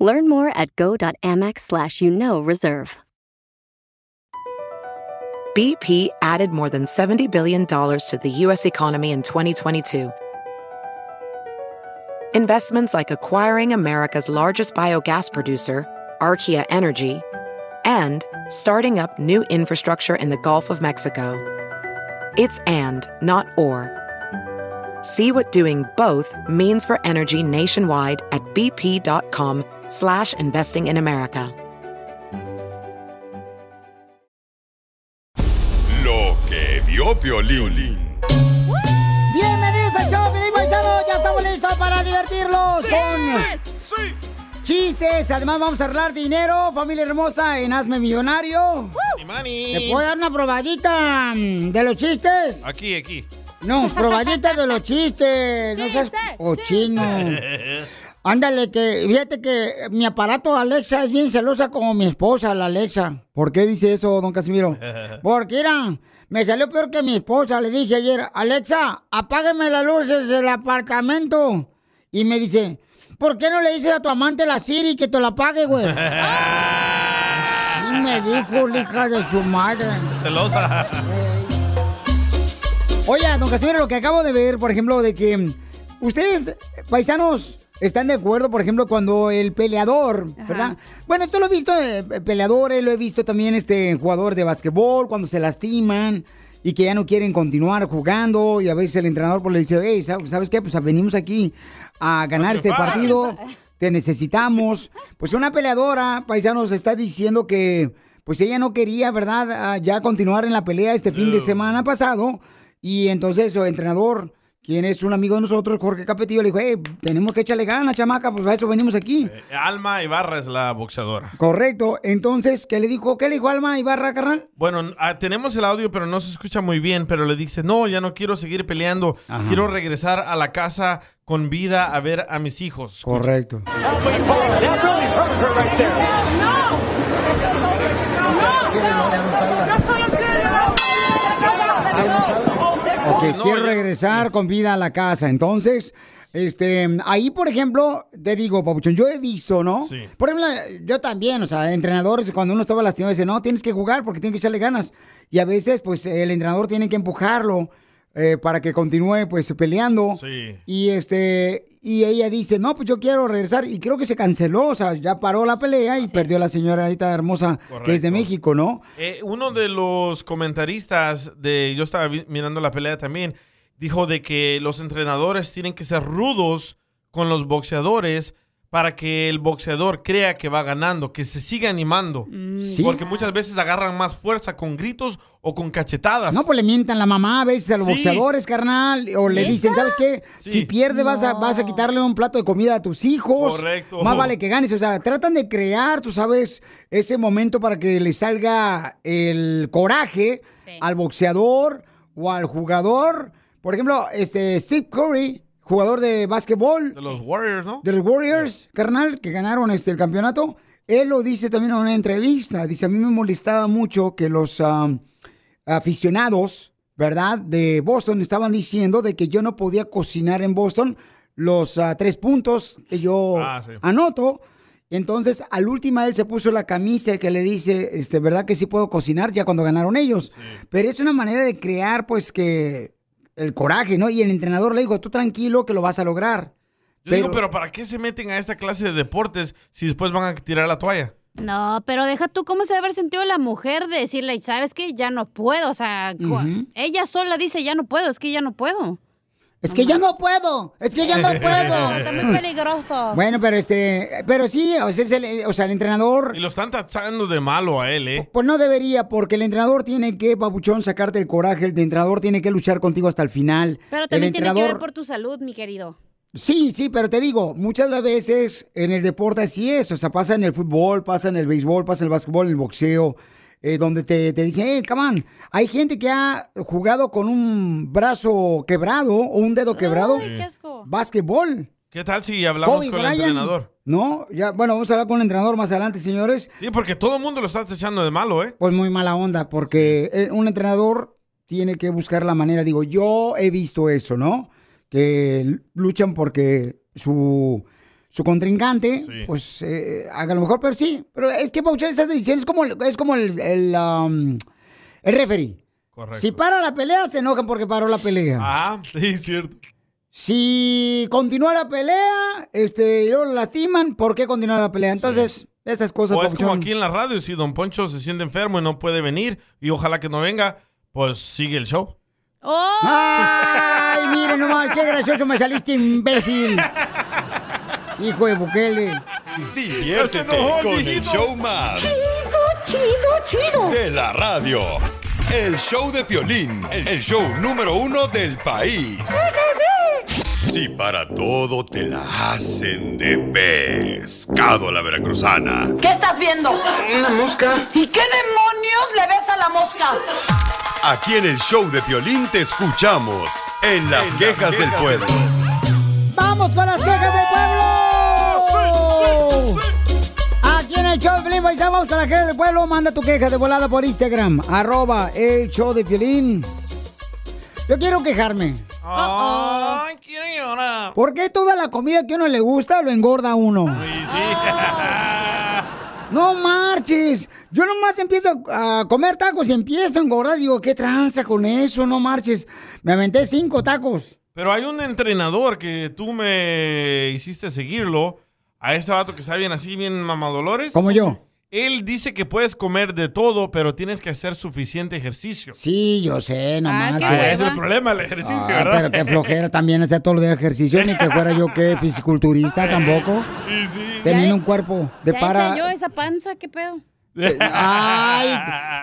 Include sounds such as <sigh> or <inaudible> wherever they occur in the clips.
Learn more at go.amex slash you know reserve. BP added more than $70 billion to the U.S. economy in 2022. Investments like acquiring America's largest biogas producer, Archaea Energy, and starting up new infrastructure in the Gulf of Mexico. It's and, not or. See what doing both means for energy nationwide at bp.com slash investing in America. Lo que vio Piolín. Bienvenidos al show, Piolín Paisano. Ya estamos listos para divertirlos con chistes. Además, vamos a arreglar dinero, familia hermosa, en Hazme Millonario. ¿Te puedo dar una probadita mm, de los chistes? Aquí, aquí. No, <laughs> probadita de los chistes. No seas cochino. Ándale, que fíjate que mi aparato Alexa es bien celosa como mi esposa, la Alexa. ¿Por qué dice eso, don Casimiro? <laughs> Porque, mira, me salió peor que mi esposa. Le dije ayer, Alexa, apágueme las luces del apartamento. Y me dice, ¿por qué no le dices a tu amante la Siri que te la apague, güey? <laughs> Sí me dijo, la hija de su madre. Celosa. Oye, don Casimiro, lo que acabo de ver, por ejemplo, de que ustedes, paisanos, están de acuerdo, por ejemplo, cuando el peleador, ¿verdad? Bueno, esto lo he visto eh, peleadores, lo he visto también este jugador de básquetbol, cuando se lastiman y que ya no quieren continuar jugando y a veces el entrenador pues le dice, hey, ¿sabes qué? Pues venimos aquí a ganar este partido, <laughs> te necesitamos. Pues una peleadora, paisanos, está diciendo que pues ella no quería, ¿verdad? Ah, ya continuar en la pelea este fin de semana pasado y entonces su entrenador, quien es un amigo de nosotros, Jorge Capetillo, le dijo, hey, tenemos que echarle ganas, chamaca, pues para eso venimos aquí. Eh, Alma Ibarra es la boxeadora. Correcto. Entonces, ¿qué le dijo? ¿Qué le dijo Alma Ibarra, carnal? Bueno, ah, tenemos el audio, pero no se escucha muy bien. Pero le dice, no, ya no quiero seguir peleando. Quiero regresar a la casa con vida a ver a mis hijos. Correcto. Ok, quiero regresar con vida a la casa. Entonces, este, ahí, por ejemplo, te digo, Papuchón, yo he visto, ¿no? Sí. Por ejemplo, yo también, o sea, entrenadores, cuando uno estaba lastimado, dice, no, tienes que jugar porque tienes que echarle ganas. Y a veces, pues, el entrenador tiene que empujarlo eh, para que continúe, pues, peleando. Sí. Y este, y ella dice, no, pues yo quiero regresar. Y creo que se canceló, o sea, ya paró la pelea y perdió a la señora ahorita hermosa que es de. México, ¿no? Eh, uno de los comentaristas de yo estaba mirando la pelea también dijo de que los entrenadores tienen que ser rudos con los boxeadores para que el boxeador crea que va ganando, que se siga animando. Sí. Porque muchas veces agarran más fuerza con gritos o con cachetadas. No, pues le mientan la mamá a veces a los Sí. boxeadores, carnal, o le dicen, ¿sabes qué? Si pierde vas a, vas a quitarle un plato de comida a tus hijos. Correcto. Más vale que ganes. O sea, tratan de crear, tú sabes, ese momento para que le salga el coraje al boxeador o al jugador. Por ejemplo, este Steve Curry, jugador de básquetbol. De los Warriors, ¿no? De los Warriors, carnal, que ganaron este, el campeonato. Él lo dice también en una entrevista. Dice, a mí me molestaba mucho que los aficionados, ¿verdad? De Boston estaban diciendo de que yo no podía cocinar en Boston los ah, tres puntos que yo Ah, sí. anoto. Entonces, al última él se puso la camisa que le dice, este, ¿verdad que sí puedo cocinar ya cuando ganaron ellos? Pero es una manera de crear, pues, que el coraje, ¿no? Y el entrenador le dijo, tú tranquilo que lo vas a lograr. Yo digo, pero ¿para qué se meten a esta clase de deportes si después van a tirar la toalla? No, pero deja tú cómo se debe haber sentido la mujer de decirle, ¿sabes qué? Ya no puedo. O sea, ella sola dice, ya no puedo, es que ya no puedo. Es que ya no puedo, es que ya no <laughs> puedo. Está muy peligroso. Bueno, pero este, pero sí, a veces el, o sea, el entrenador, Y lo están tachando de malo a él, ¿eh? pues no debería, porque el entrenador tiene que, papuchón, sacarte el coraje, el entrenador tiene que luchar contigo hasta el final. Pero el también tiene que ver entrenador, por tu salud, mi querido. Sí, sí, pero te digo, muchas de las veces en el deporte así es, o sea, pasa en el fútbol, pasa en el béisbol, pasa en el básquetbol, en el boxeo, eh, donde te, te dicen, hey, come on, hay gente que ha jugado con un brazo quebrado o un dedo quebrado, Ay, qué asco. básquetbol. ¿Qué tal si hablamos Kobe con el entrenador? No, ya, bueno, vamos a hablar con el entrenador más adelante, señores. Sí, porque todo el mundo lo está echando de malo, ¿eh? Pues muy mala onda, porque eh, un entrenador tiene que buscar la manera. Digo, yo he visto eso, ¿no? Que luchan porque su, su contrincante, Sí. pues, eh, haga lo mejor, pero sí. Pero es que, Pauchón, esas decisiones es como, es como el, el, um, el referee. Correcto. Si para la pelea, se enojan porque paró la pelea. Ah, <laughs> sí, cierto. Si continúa la pelea, este, lo lastiman, ¿por qué continúa la pelea? Entonces, esas cosas, O es como Papuchón. aquí en la radio, si Don Poncho se siente enfermo y no puede venir, y ojalá que no venga, pues sigue el show. ¡Oh! ¡Ay, mire nomás, qué gracioso me saliste, imbécil! <laughs> Hijo de Bukele. Diviértete enojó, con el show más. Chido, chido. De la radio. El show de Piolín. El show número uno del país. Si para todo te la hacen de pescado a la veracruzana. ¿Qué estás viendo? Una mosca. ¿Y qué demonios le ves a la mosca? Aquí en el show de Piolín te escuchamos en las quejas del pueblo. ¡Vamos con las quejas en el show de Piolín, paisano, vamos con las quejas del pueblo. Manda tu queja de volada por Instagram, arroba el show de Piolín. Yo quiero quejarme. Ay, quiero llorar. ¿Por qué toda la comida que a uno le gusta lo engorda a uno? Sí. <laughs> No marches. Yo nomás empiezo a comer tacos y empiezo a engordar. Digo, ¿qué tranza con eso? No marches. Me aventé cinco tacos. Pero hay un entrenador que tú me hiciste seguirlo, a este vato que está bien así, bien mamadolores. Como yo. Él dice que puedes comer de todo, pero tienes que hacer suficiente ejercicio. Sí, yo sé, no Ah. Ah, ese es el problema, el ejercicio, Ah, ¿verdad? pero qué flojera también hacer todo lo de ejercicio, ni que fuera yo que fisiculturista tampoco, <laughs> Sí, sí. teniendo un cuerpo de ya para. hice yo esa panza, ¿qué pedo? Ay,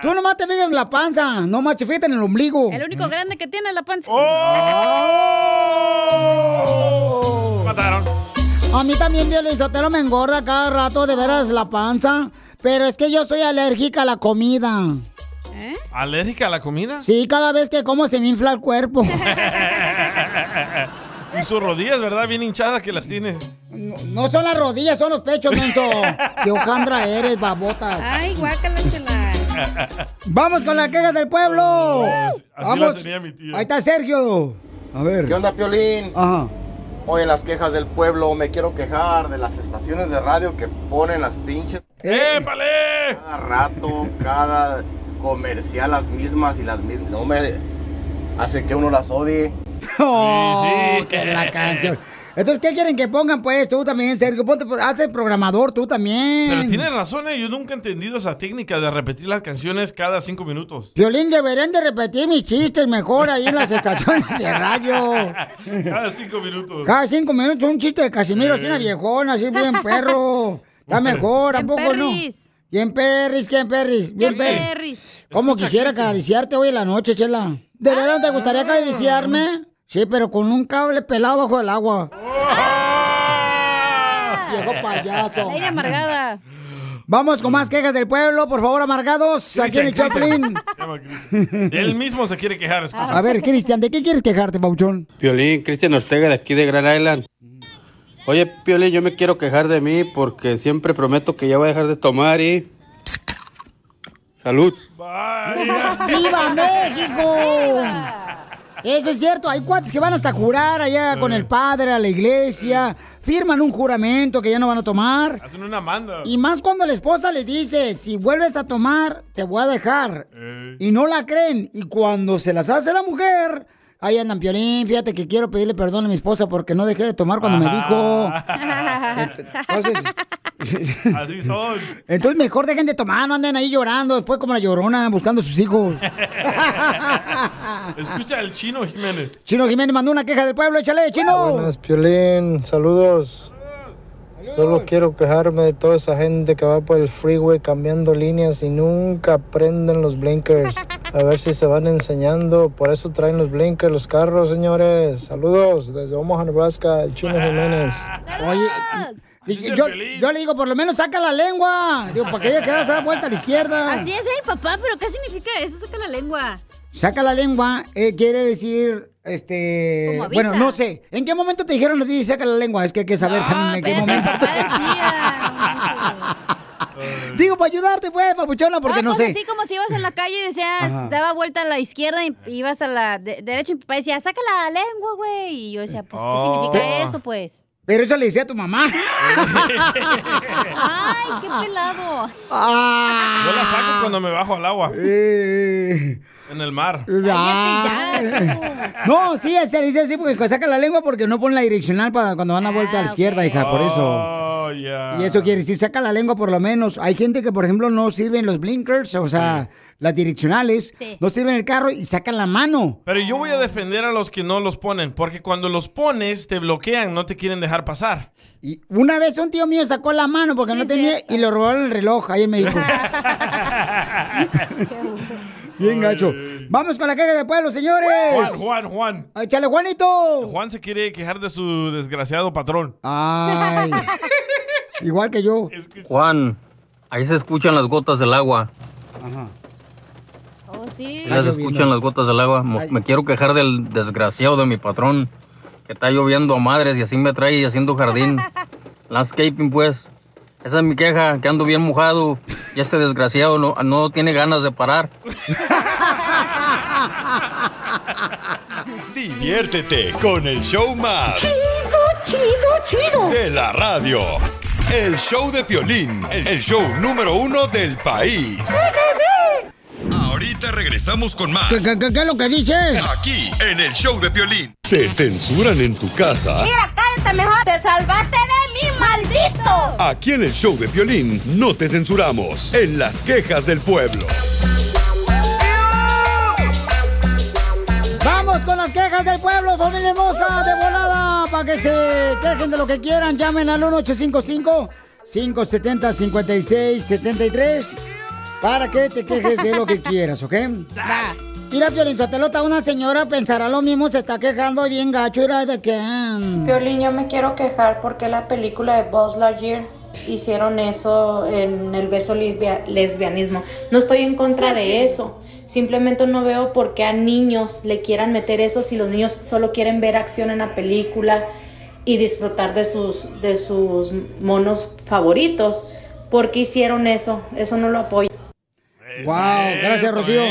tú nomás te fijas en la panza, no más fíjate en el ombligo. El único grande que tiene es la panza. ¡Oh! Mataron. A mí también Violizotelo me engorda cada rato de veras la panza, pero es que yo soy alérgica a la comida. ¿Eh? ¿Alérgica a la comida? Sí, cada vez que como se me infla el cuerpo. <laughs> Y sus rodillas, ¿verdad? Bien hinchadas que las tiene. No, no son las rodillas, son los pechos, menso. <laughs> Qué hojandra eres, babota. Ay, guácala, chela. <laughs> Vamos con las quejas del pueblo. Así Vamos. la tenía mi tía. Ahí está Sergio. A ver. ¿Qué onda, Piolín? Ajá. Hoy en las quejas del pueblo me quiero quejar de las estaciones de radio que ponen las pinches Eh, ¡Épale! cada rato, cada comercial las mismas y las mismas. No, hombre, hace que uno las odie. <laughs> Oh, Sí, sí. que la canción. <laughs> Entonces, ¿qué quieren que pongan, pues? Tú también, Sergio. Ponte, hazte el programador, tú también. Pero tienes razón, ¿eh? yo nunca he entendido esa técnica de repetir las canciones cada cinco minutos. Violín, deberían de repetir mis chistes mejor ahí en las estaciones de radio. <laughs> Cada cinco minutos. Cada cinco minutos un chiste de Casimiro, así Sí. una viejona, así bien perro. Está mejor, ¿a poco no? perris. Bien perris, bien perris, bien perris. ¿Cómo quisiera acariciarte hoy en la noche, Chela? ¿De verdad te gustaría acariciarme? Sí, pero con un cable pelado bajo el agua. Viejo payaso. Ella amargada. Vamos con más quejas del pueblo, por favor, amargados, aquí en el Chaplin. <laughs> Él mismo se quiere quejar. escucha. A ver, Cristian, ¿de qué quieres quejarte, Pauchón? Piolín, Cristian Ortega de aquí de Grand Island. Oye, Piolín, yo me quiero quejar de mí porque siempre prometo que ya voy a dejar de tomar y... Salud. Vaya. ¡Viva México! Eso es cierto, hay cuates que van hasta jurar allá con el padre a la iglesia, firman un juramento que ya no van a tomar. Hacen una manda. Y más cuando la esposa les dice, si vuelves a tomar, te voy a dejar. Y no la creen. Y cuando se las hace la mujer, ahí andan piolín, fíjate que quiero pedirle perdón a mi esposa porque no dejé de tomar cuando me dijo. <laughs> Entonces, <laughs> Así son. entonces mejor dejen de tomar, no anden ahí llorando, después como la llorona buscando a sus hijos. <laughs> Escucha el chino Jiménez. Chino Jiménez mandó una queja del pueblo, échale, chino. Buenas, Piolín, saludos. Solo quiero quejarme de toda esa gente que va por el freeway cambiando líneas y nunca prenden los blinkers. A ver si se van enseñando. Por eso traen los blinkers, los carros, señores. Saludos desde Omaha, Nebraska, el Chino Jiménez. Oye, y- y- yo, yo le digo, por lo menos saca la lengua. Digo, para que ella quede dar vuelta a la izquierda. Así es, ay, papá, pero ¿qué significa eso? Saca la lengua. Saca la lengua eh, quiere decir, este... Bueno, no sé. ¿En qué momento te dijeron a ti saca la lengua? Es que hay que saber también en qué momento. <laughs> Digo, para ayudarte, pues, papuchona, porque Ah, no pues sé. así como si ibas en la calle y decías, Ajá. daba vuelta a la izquierda y ibas a la de- derecha y mi papá decía, saca la lengua, güey. Y yo decía, pues, ¿qué Oh. significa eso, pues? Pero eso le decía a tu mamá. <laughs> Ay, qué pelado. Yo la saco cuando me bajo al agua. Eh. En el mar. Ah. No, sí, se dice así porque saca la lengua porque no pone la direccional para cuando van a vuelta a la izquierda, hija, por eso. Oh. Y eso quiere decir, saca la lengua por lo menos. Hay gente que, por ejemplo, no sirven los blinkers, o sea, las direccionales, Sí. no sirven el carro y sacan la mano. Pero yo voy a defender a los que no los ponen, porque cuando los pones te bloquean, no te quieren dejar pasar. Y una vez un tío mío sacó la mano porque no tenía y lo robaron el reloj ahí en México. <laughs> Bien gacho. Vamos con la queja de pueblo, señores. Juan, Juan, Juan. Échale, Juanito. Juan se quiere quejar de su desgraciado patrón. Ay. <laughs> Igual que yo. Juan, ahí se escuchan las gotas del agua. Ajá. Oh, sí. Ahí se escuchan las gotas del agua. Me quiero quejar del desgraciado de mi patrón, que está lloviendo a madres y así me trae haciendo jardín. <laughs> Landscaping, pues. Esa es mi queja, que ando bien mojado y este desgraciado no, no tiene ganas de parar. <laughs> Diviértete con el show más. Chido, chido, chido. De la radio. El show de Piolín, el show número uno del país. Ahorita regresamos con más. ¿Qué, qué- qué- qué es lo que dices? Aquí, en el show de Piolín. ¿Te censuran en tu casa? cállate mejor. Te salvaste de mí, Aquí en el show de Piolín no te censuramos. En las quejas del pueblo. Vamos con las quejas del pueblo, familia hermosa, de volada, para que se quejen de lo que quieran. Llamen al 1855-570-5673 para que te quejes de lo que quieras, ¿ok? Mira, Piolín Sotelo, una señora pensará lo mismo, se está quejando bien gacho, era de que... Piolín, yo me quiero quejar porque la película de Buzz Lightyear hicieron eso en el beso lesbia- lesbianismo. No estoy en contra de eso. Simplemente no veo por qué a niños le quieran meter eso si los niños solo quieren ver acción en la película y disfrutar de sus, de sus monos favoritos. ¿Por qué hicieron eso? Eso no lo apoyo. Wow, gracias, Rocío.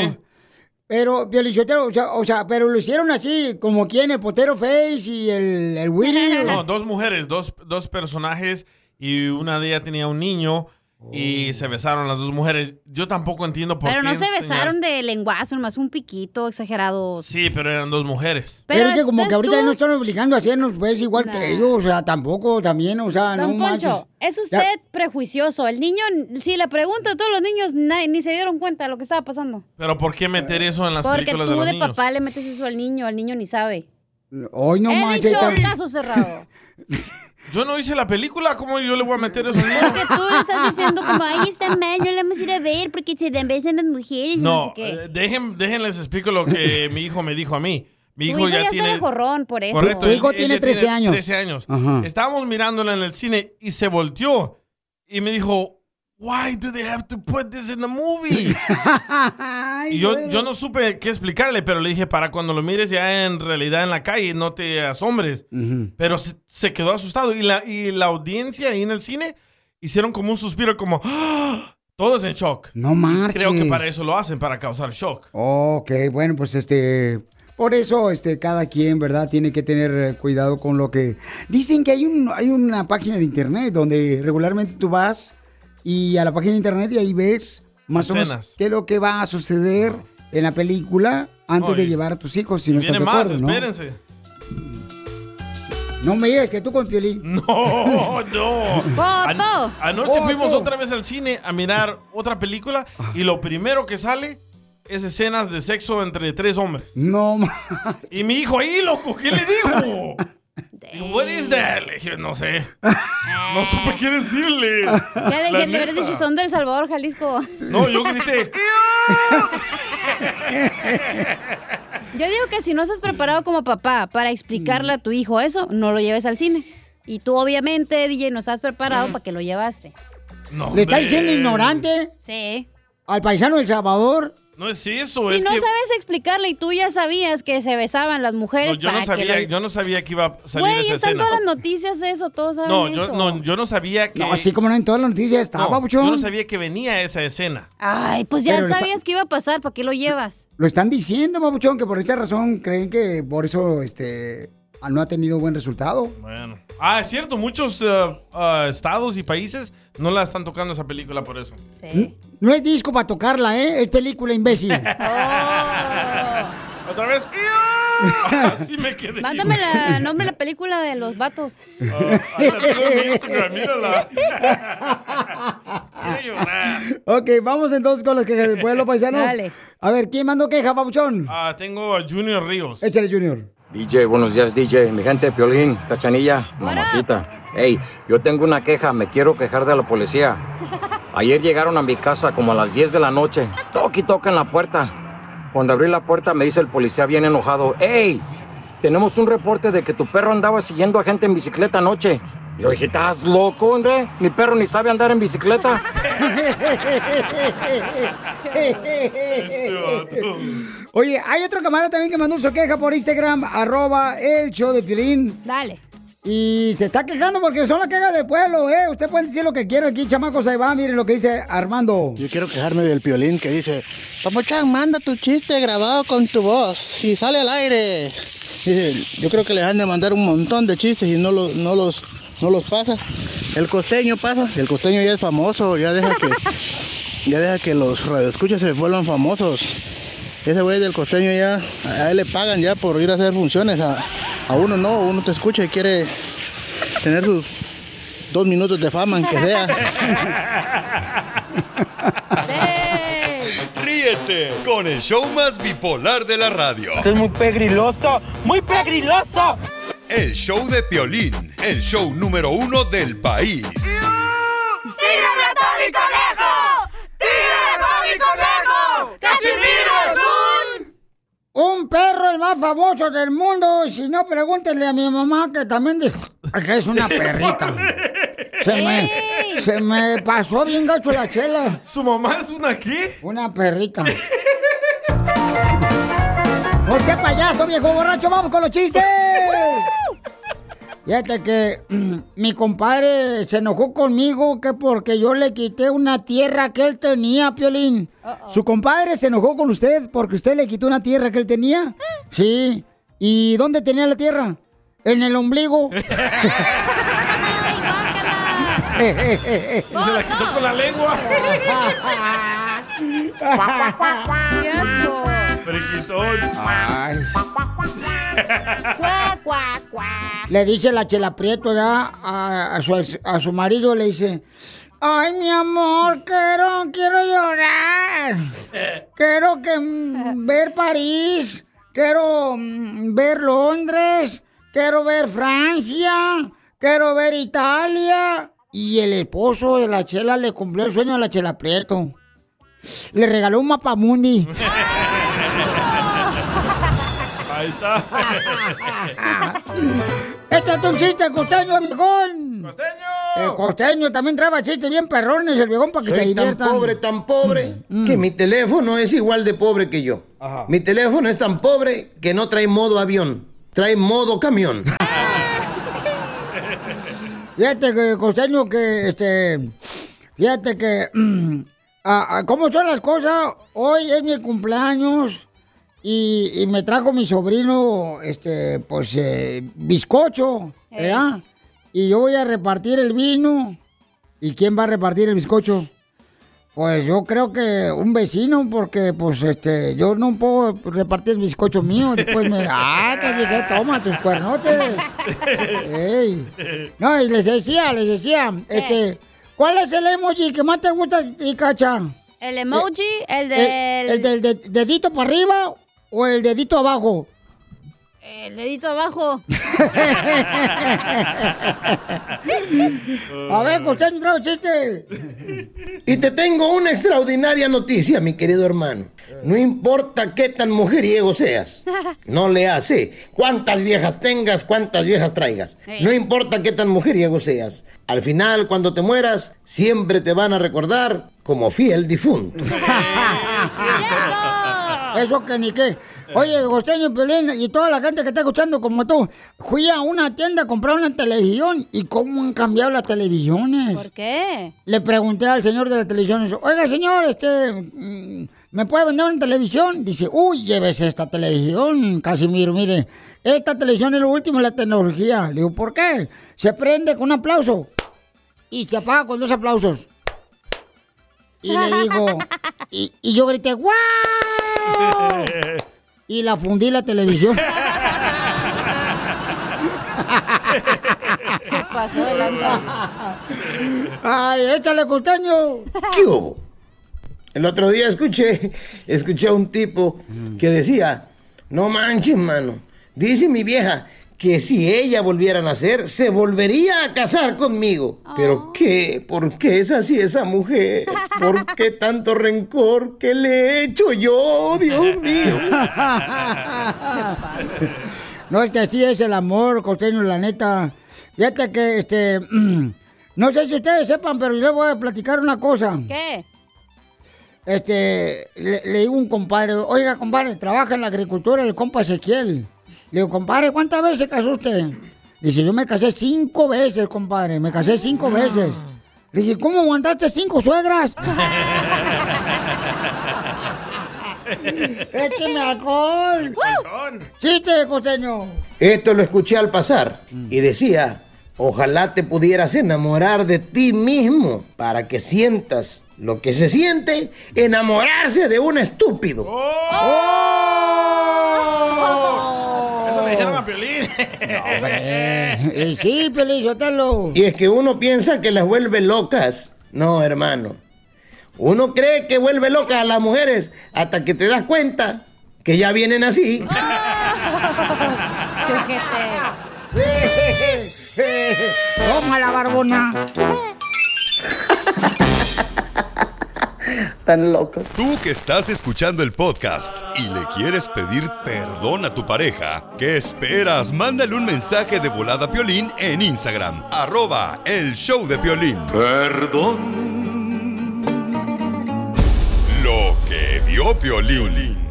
Pero, o sea, o sea, pero lo hicieron así, como quien, el Potero Face y el, el Willy. No, dos mujeres, dos, dos personajes y una de ellas tenía un niño y se besaron las dos mujeres. Yo tampoco entiendo por Pero qué. no se besaron de lenguazo, nomás un piquito exagerado. Sí, pero eran dos mujeres. Pero, Pero es que como que ahorita tú- nos están obligando a hacernos pues igual que ellos, o sea, tampoco, también, o sea, Don no manches. Poncho, es usted Ya- prejuicioso. El niño, si le pregunto a todos los niños, ni se dieron cuenta de lo que estaba pasando. Pero ¿por qué meter eso en las Porque películas tú de de, los niños? papá le metes eso al niño, el niño ni sabe. Hoy no He manches. dicho está- caso cerrado. <laughs> Yo no hice la película, ¿cómo yo le voy a meter eso? <laughs> niño? Porque tú le estás diciendo como, ay, está mal, no la vamos a ir a ver porque se dan besan las mujeres no, No, sé qué. eh, dejen, déjenles explico lo que <laughs> mi hijo me dijo a mí. Mi tu hijo, hijo ya, ya está tiene... de jorrón por eso. Correcto. Tu hijo él- tiene ella 13 años. 13 años. Ajá. Estábamos mirándola en el cine y se volteó y me dijo, Why do they have to put this in the movie? <laughs> y yo, yo no supe qué explicarle, pero le dije, para cuando lo mires ya en realidad en la calle, no te asombres. Pero se, se quedó asustado y la, y la audiencia ahí en el cine hicieron como un suspiro, como, ¡Ah! todos en shock. No marches. Creo que para eso lo hacen, para causar shock. Ok, bueno, pues este. Por eso, este, cada quien, ¿verdad? Tiene que tener eh, cuidado con lo que. Dicen que hay un, hay una página de internet donde regularmente tú vas y a la página de internet y ahí ves más o menos qué es lo que va a suceder en la película antes de llevar a tus hijos, si no estás de más, acuerdo, ¿no? espérense. No me digas que tú con Piolín. <laughs> No, no. <laughs> An- anoche fuimos otra vez al cine a mirar otra película y lo primero que sale es escenas de sexo entre tres hombres. No, <laughs> ma- Y mi hijo ahí, loco, ¿qué le dijo? Dijo, What is that? Le dije, no sé. <laughs> No supe qué decirle. Ya le, La le hubieras dicho, son del Salvador, Jalisco. No, yo grité. <laughs> <laughs> Yo digo que si no estás preparado como papá para explicarle a tu hijo eso, no lo lleves al cine. Y tú, obviamente, DJ, no estás preparado para que lo llevaste. No, ¿Le está diciendo ignorante Sí. al paisano del Salvador? No es eso, Si es no que... sabes explicarle y tú ya sabías que se besaban las No, mujeres yo, no sabía, que yo no sabía que iba a salir Güey, esa están escena. todas las noticias de eso, todos saben No, eso. yo no, yo no sabía que... No, así como no en todas las noticias está, No, yo no sabía que venía esa escena. Ay, pues ya Pero está- sabías que iba a pasar, ¿para qué lo llevas? Lo están diciendo, papuchón, que por esa razón creen que por eso este no ha tenido buen resultado. Bueno. Ah, es cierto, muchos eh, ah, estados y países no la están tocando esa película por eso. No es disco para tocarla, ¿eh? Es película, imbécil. <laughs> Otra vez. Así me quedé. Mándame el nombre de la película de los vatos. La mi Instagram, mírala. <laughs> Ok, vamos entonces con las quejas del pueblo, paisanos. Dale. A ver, ¿quién mandó queja, papuchón? Ah, tengo a Junior Ríos. Échale, Junior. DJ, buenos días, DJ. Mi gente, Piolín, Cachanilla, mamacita. Hey, yo tengo una queja, me quiero quejar de la policía. Ayer llegaron a mi casa como a las 10 de la noche. Toque y toca en la puerta. Cuando abrí la puerta me dice el policía bien enojado, hey, tenemos un reporte de que tu perro andaba siguiendo a gente en bicicleta anoche. Y Yo dije, ¿estás loco, hombre? Mi perro ni sabe andar en bicicleta. Oye, hay otro camarada también que mandó su queja por Instagram, arroba el show de Piolín. Dale. Y se está quejando porque son las quejas del pueblo, ¿eh? Usted puede decir lo que quiera aquí, chamacos, ahí va, miren lo que dice Armando. Yo quiero quejarme del piolín que dice, Papuchán, manda tu chiste grabado con tu voz y sale al aire. Dice, yo creo que les han de mandar un montón de chistes y no los, no los, no los pasa. El costeño pasa, el costeño ya es famoso, ya deja que, <laughs> ya deja que los radioescuchas se vuelvan famosos. Ese güey del costeño ya, a él le pagan ya por ir a hacer funciones, a, a uno no, uno te escucha y quiere tener sus dos minutos de fama, aunque sea. <laughs> Ríete con el show más bipolar de la radio. Esto es muy pegriloso, muy pegriloso. El show de Piolín, el show número uno del país. ¡Tira ratón y conejo! ¡Tira ratón y conejo! ¡Casimiro. Un perro el más famoso del mundo. y Si no, pregúntenle a mi mamá que también dice que es una <laughs> perrita. <laughs> Se me, se me pasó bien gacho la chela. ¿Su mamá es una qué? Una perrita. No sea payaso, viejo borracho, vamos con los chistes. <laughs> Fíjate que <clears throat> mi compadre se enojó conmigo que porque yo le quité una tierra que él tenía, Piolín. ¿Su compadre se enojó con usted porque usted le quitó una tierra que él tenía? Sí. ¿Y dónde tenía la tierra? En el ombligo. <laughs> <laughs> Y se la quitó con la lengua. <laughs> ¡Qué asco! Friquitón. Ay. Cuá, cuá, cuá. Le dice la chela Prieto ya a, a su, a su marido, le dice, ay mi amor, quiero, quiero llorar. Quiero que mm, ver París, quiero mm, ver Londres, quiero ver Francia, quiero ver Italia. Y el esposo de la chela le cumplió el sueño a la chela Prieto. Le regaló un mapamundi. <laughs> Ahí <laughs> está. Échate un chiste, costeño, viejón. ¡Costeño! El costeño también traba chistes bien perrones, el viejón, para que se Soy tan diviertan. pobre, tan pobre, que mi teléfono es igual de pobre que yo. Mi teléfono es tan pobre que no trae modo avión, trae modo camión. <laughs> Fíjate que, costeño, que, este... Fíjate que... mm, <clears throat> ¿Cómo son las cosas? Hoy es mi cumpleaños y, y me trajo mi sobrino, este, pues, eh, bizcocho, ¿verdad? Y yo voy a repartir el vino. ¿Y quién va a repartir el bizcocho? Pues yo creo que un vecino, porque pues este, yo no puedo repartir el bizcocho mío, después me, <laughs> ah, que dije, toma tus cuernotes. Ey. No, y les decía, les decía, este, ¿cuál es el emoji que más te gusta y cacha? ¿El emoji? ¿El ¿El, del...? el del de- dedito para arriba o el dedito abajo? El dedito abajo. <laughs> A ver, costeño, trae chiste. Y te tengo una extraordinaria noticia, mi querido hermano. No importa qué tan mujeriego seas, <laughs> no le hace cuántas viejas tengas, cuántas viejas traigas. No importa qué tan mujeriego seas. Al final, cuando te mueras, siempre te van a recordar como fiel difunto. Eso que ni qué. Oye, Costeño Pelín y toda la gente que está escuchando como tú, fui a una tienda a comprar una televisión y cómo han cambiado las televisiones. ¿Por qué? Le pregunté al señor de la televisión, oiga señor, este, mm, ¿me puede vender una televisión? Dice, uy, llévese esta televisión, Casimiro, mire, esta televisión es lo último en la tecnología. Le digo, ¿por qué? Se prende con un aplauso y se apaga con dos aplausos. Y le digo, y, y yo grité, ¡guau! <laughs> Y la fundí la televisión. <laughs> Se pasó de lanza. Ay, échale costeño. ¿Qué hubo? El otro día escuché, escuché a un tipo que decía, no manches, mano. Dice mi vieja que si ella volviera a nacer, se volvería a casar conmigo. Pero ¿qué? ¿Por qué es así esa mujer? ¿Por qué tanto rencor? ¿Qué le he hecho yo, Dios <laughs> mío? No, es que así es el amor, costeño, la neta. Fíjate que, este, <clears throat> no sé si ustedes sepan, pero yo voy a platicar una cosa. ¿Qué? Este, le, le digo a un compadre, oiga, compadre, trabaja en la agricultura el compa Ezequiel. Le digo, compadre, ¿cuántas veces se casó usted? Dice, yo me casé cinco veces, compadre, me casé cinco veces. Le dije, ¿cómo aguantaste cinco suegras? <laughs> <laughs> ¡Écheme alcohol! ¡Chiste, costeño! Esto lo escuché al pasar y decía, ojalá te pudieras enamorar de ti mismo para que sientas lo que se siente enamorarse de un estúpido. Le dijeron a Piolín. Y sí, Pelín, suéltalo. Y es que uno piensa que las vuelve locas. No, hermano. Uno cree que vuelve locas a las mujeres hasta que te das cuenta que ya vienen así. <laughs> <laughs> Toma la barbona. <laughs> Locos. Tú que estás escuchando el podcast y le quieres pedir perdón a tu pareja, ¿qué esperas? Mándale un mensaje de volada a Piolín en Instagram, arroba el show de Piolín. Perdón. Lo que vio Piolín.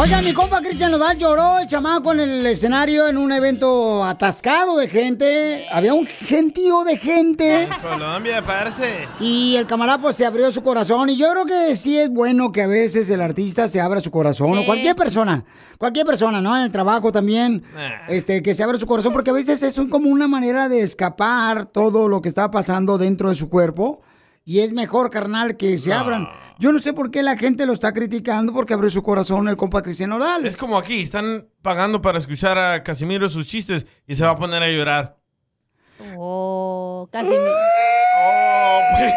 Oiga, mi compa Cristian Nodal lloró el chamaco en el escenario en un evento atascado de gente. Había un gentío de gente. Colombia, parce. Y el camarada pues se abrió su corazón y yo creo que sí es bueno que a veces el artista se abra su corazón o cualquier persona, cualquier persona, ¿no? En el trabajo también, este, que se abra su corazón porque a veces es como una manera de escapar todo lo que está pasando dentro de su cuerpo y es mejor, carnal, que se abran. Yo no sé por qué la gente lo está criticando porque abrió su corazón el compa Cristian Nodal. Es como aquí, están pagando para escuchar a Casimiro sus chistes y se va a poner a llorar. Oh, casi me... Oh, pues.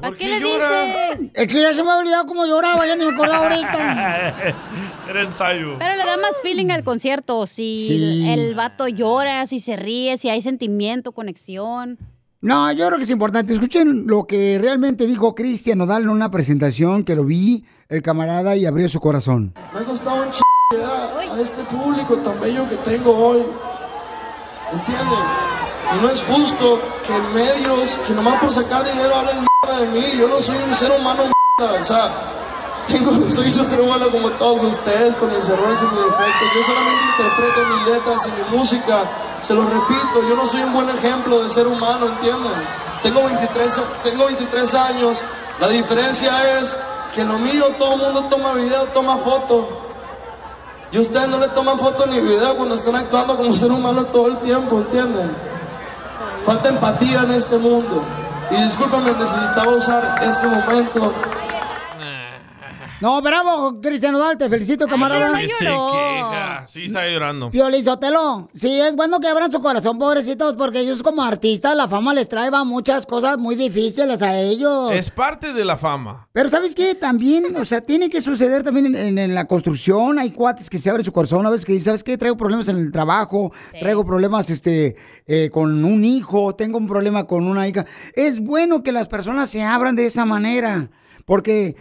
<laughs> ¿A qué, le dices? Es que ya se me ha olvidado cómo lloraba, ya ni me acordaba ahorita. <laughs> Era ensayo. Pero le da más feeling al concierto. Si Sí. el vato llora, si se ríe, si hay sentimiento, conexión. No, yo creo que es importante. Escuchen lo que realmente dijo Cristian Nodal en una presentación que lo vi, el camarada, y abrió su corazón. Me ha costado un ch... a este público tan bello que tengo hoy. ¿Entienden? Y no es justo que medios, que nomás por sacar dinero hablen mierda de mí. Yo no soy un ser humano mierda. O sea, tengo, <laughs> soy un ser humano como todos ustedes, con mis errores y mis defectos. Yo solamente interpreto mis letras y mi música. Se lo repito, yo no soy un buen ejemplo de ser humano, ¿entienden? Tengo 23, tengo 23 años. La diferencia es que en lo mío todo el mundo toma video, toma foto. Y ustedes no le toman foto ni video cuando están actuando como ser humano todo el tiempo, ¿entienden? Falta empatía en este mundo. Y discúlpame, necesitaba usar este momento No, bravo, Cristiano Dal, te felicito, camarada. Se queja. Sí, está llorando. Piolín Sotelo, sí, es bueno que abran su corazón, pobrecitos, porque ellos como artistas, la fama les trae va, muchas cosas muy difíciles a ellos. Es parte de la fama. Pero ¿sabes qué? También, o sea, tiene que suceder también en, en- en la construcción. Hay cuates que se abren su corazón a veces que dicen, ¿sabes qué? Traigo problemas en el trabajo, traigo problemas este, eh, con un hijo, tengo un problema con una hija. Es bueno que las personas se abran de esa manera. Porque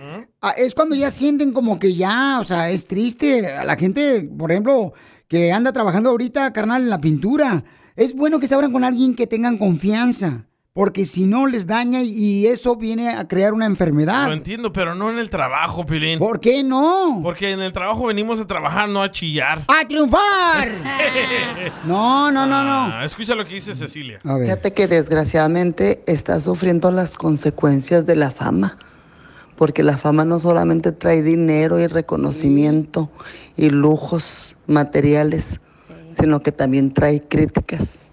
es cuando ya sienten como que ya, o sea, es triste. A la gente, por ejemplo, que anda trabajando ahorita, carnal, en la pintura. Es bueno que se abran con alguien que tengan confianza. Porque si no les daña y eso viene a crear una enfermedad. Lo entiendo, pero no en el trabajo, Pilín. ¿Por qué no? Porque en el trabajo venimos a trabajar, no a chillar. ¡A triunfar! <laughs> No, no, no, no. Ah, escucha lo que dice Cecilia. Fíjate que desgraciadamente está sufriendo las consecuencias de la fama, porque la fama no solamente trae dinero y reconocimiento y lujos materiales, sino que también trae críticas.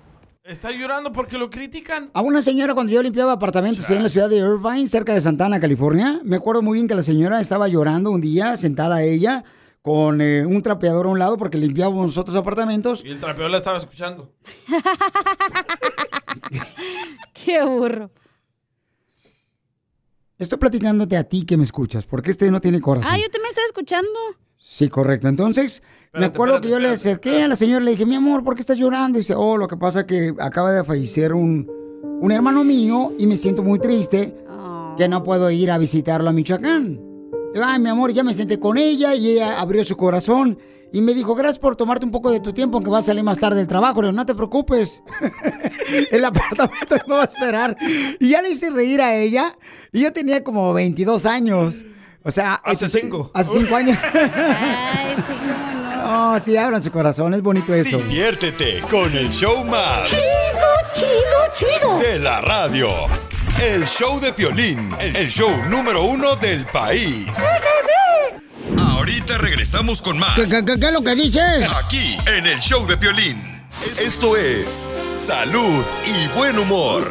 Está llorando porque lo critican. A una señora cuando yo limpiaba apartamentos en la ciudad de Irvine, cerca de Santana, California, me acuerdo muy bien que la señora estaba llorando un día, sentada ella, con eh, un trapeador a un lado porque limpiábamos nosotros apartamentos. Y el trapeador la estaba escuchando. <laughs> Qué burro. Estoy platicándote a ti que me escuchas, porque este no tiene corazón. Ah, yo también estoy escuchando. Sí, correcto. Entonces, me acuerdo que yo le acerqué a la señora, le dije, mi amor, ¿por qué estás llorando? Y dice, oh, lo que pasa es que acaba de fallecer un, un hermano mío y me siento muy triste que no puedo ir a visitarlo a Michoacán. Ay, mi amor, ya me senté con ella y ella abrió su corazón y me dijo, gracias por tomarte un poco de tu tiempo, aunque vas a salir más tarde del trabajo. Le digo, no te preocupes. <laughs> El apartamento me va a esperar. Y ya le hice reír a ella y yo tenía como 22 años. O sea, Hace este, cinco. Hace cinco años. Ay, sí, cómo no. No, sí, abran su corazón, es bonito eso. Diviértete con el show más. Chido, chido, chido. De la radio. El show de Piolín, el show número uno del país. Ahorita regresamos con más. ¿Qué, qué, qué- qué es lo que dices? Aquí, en el show de Piolín. Esto es salud y buen humor.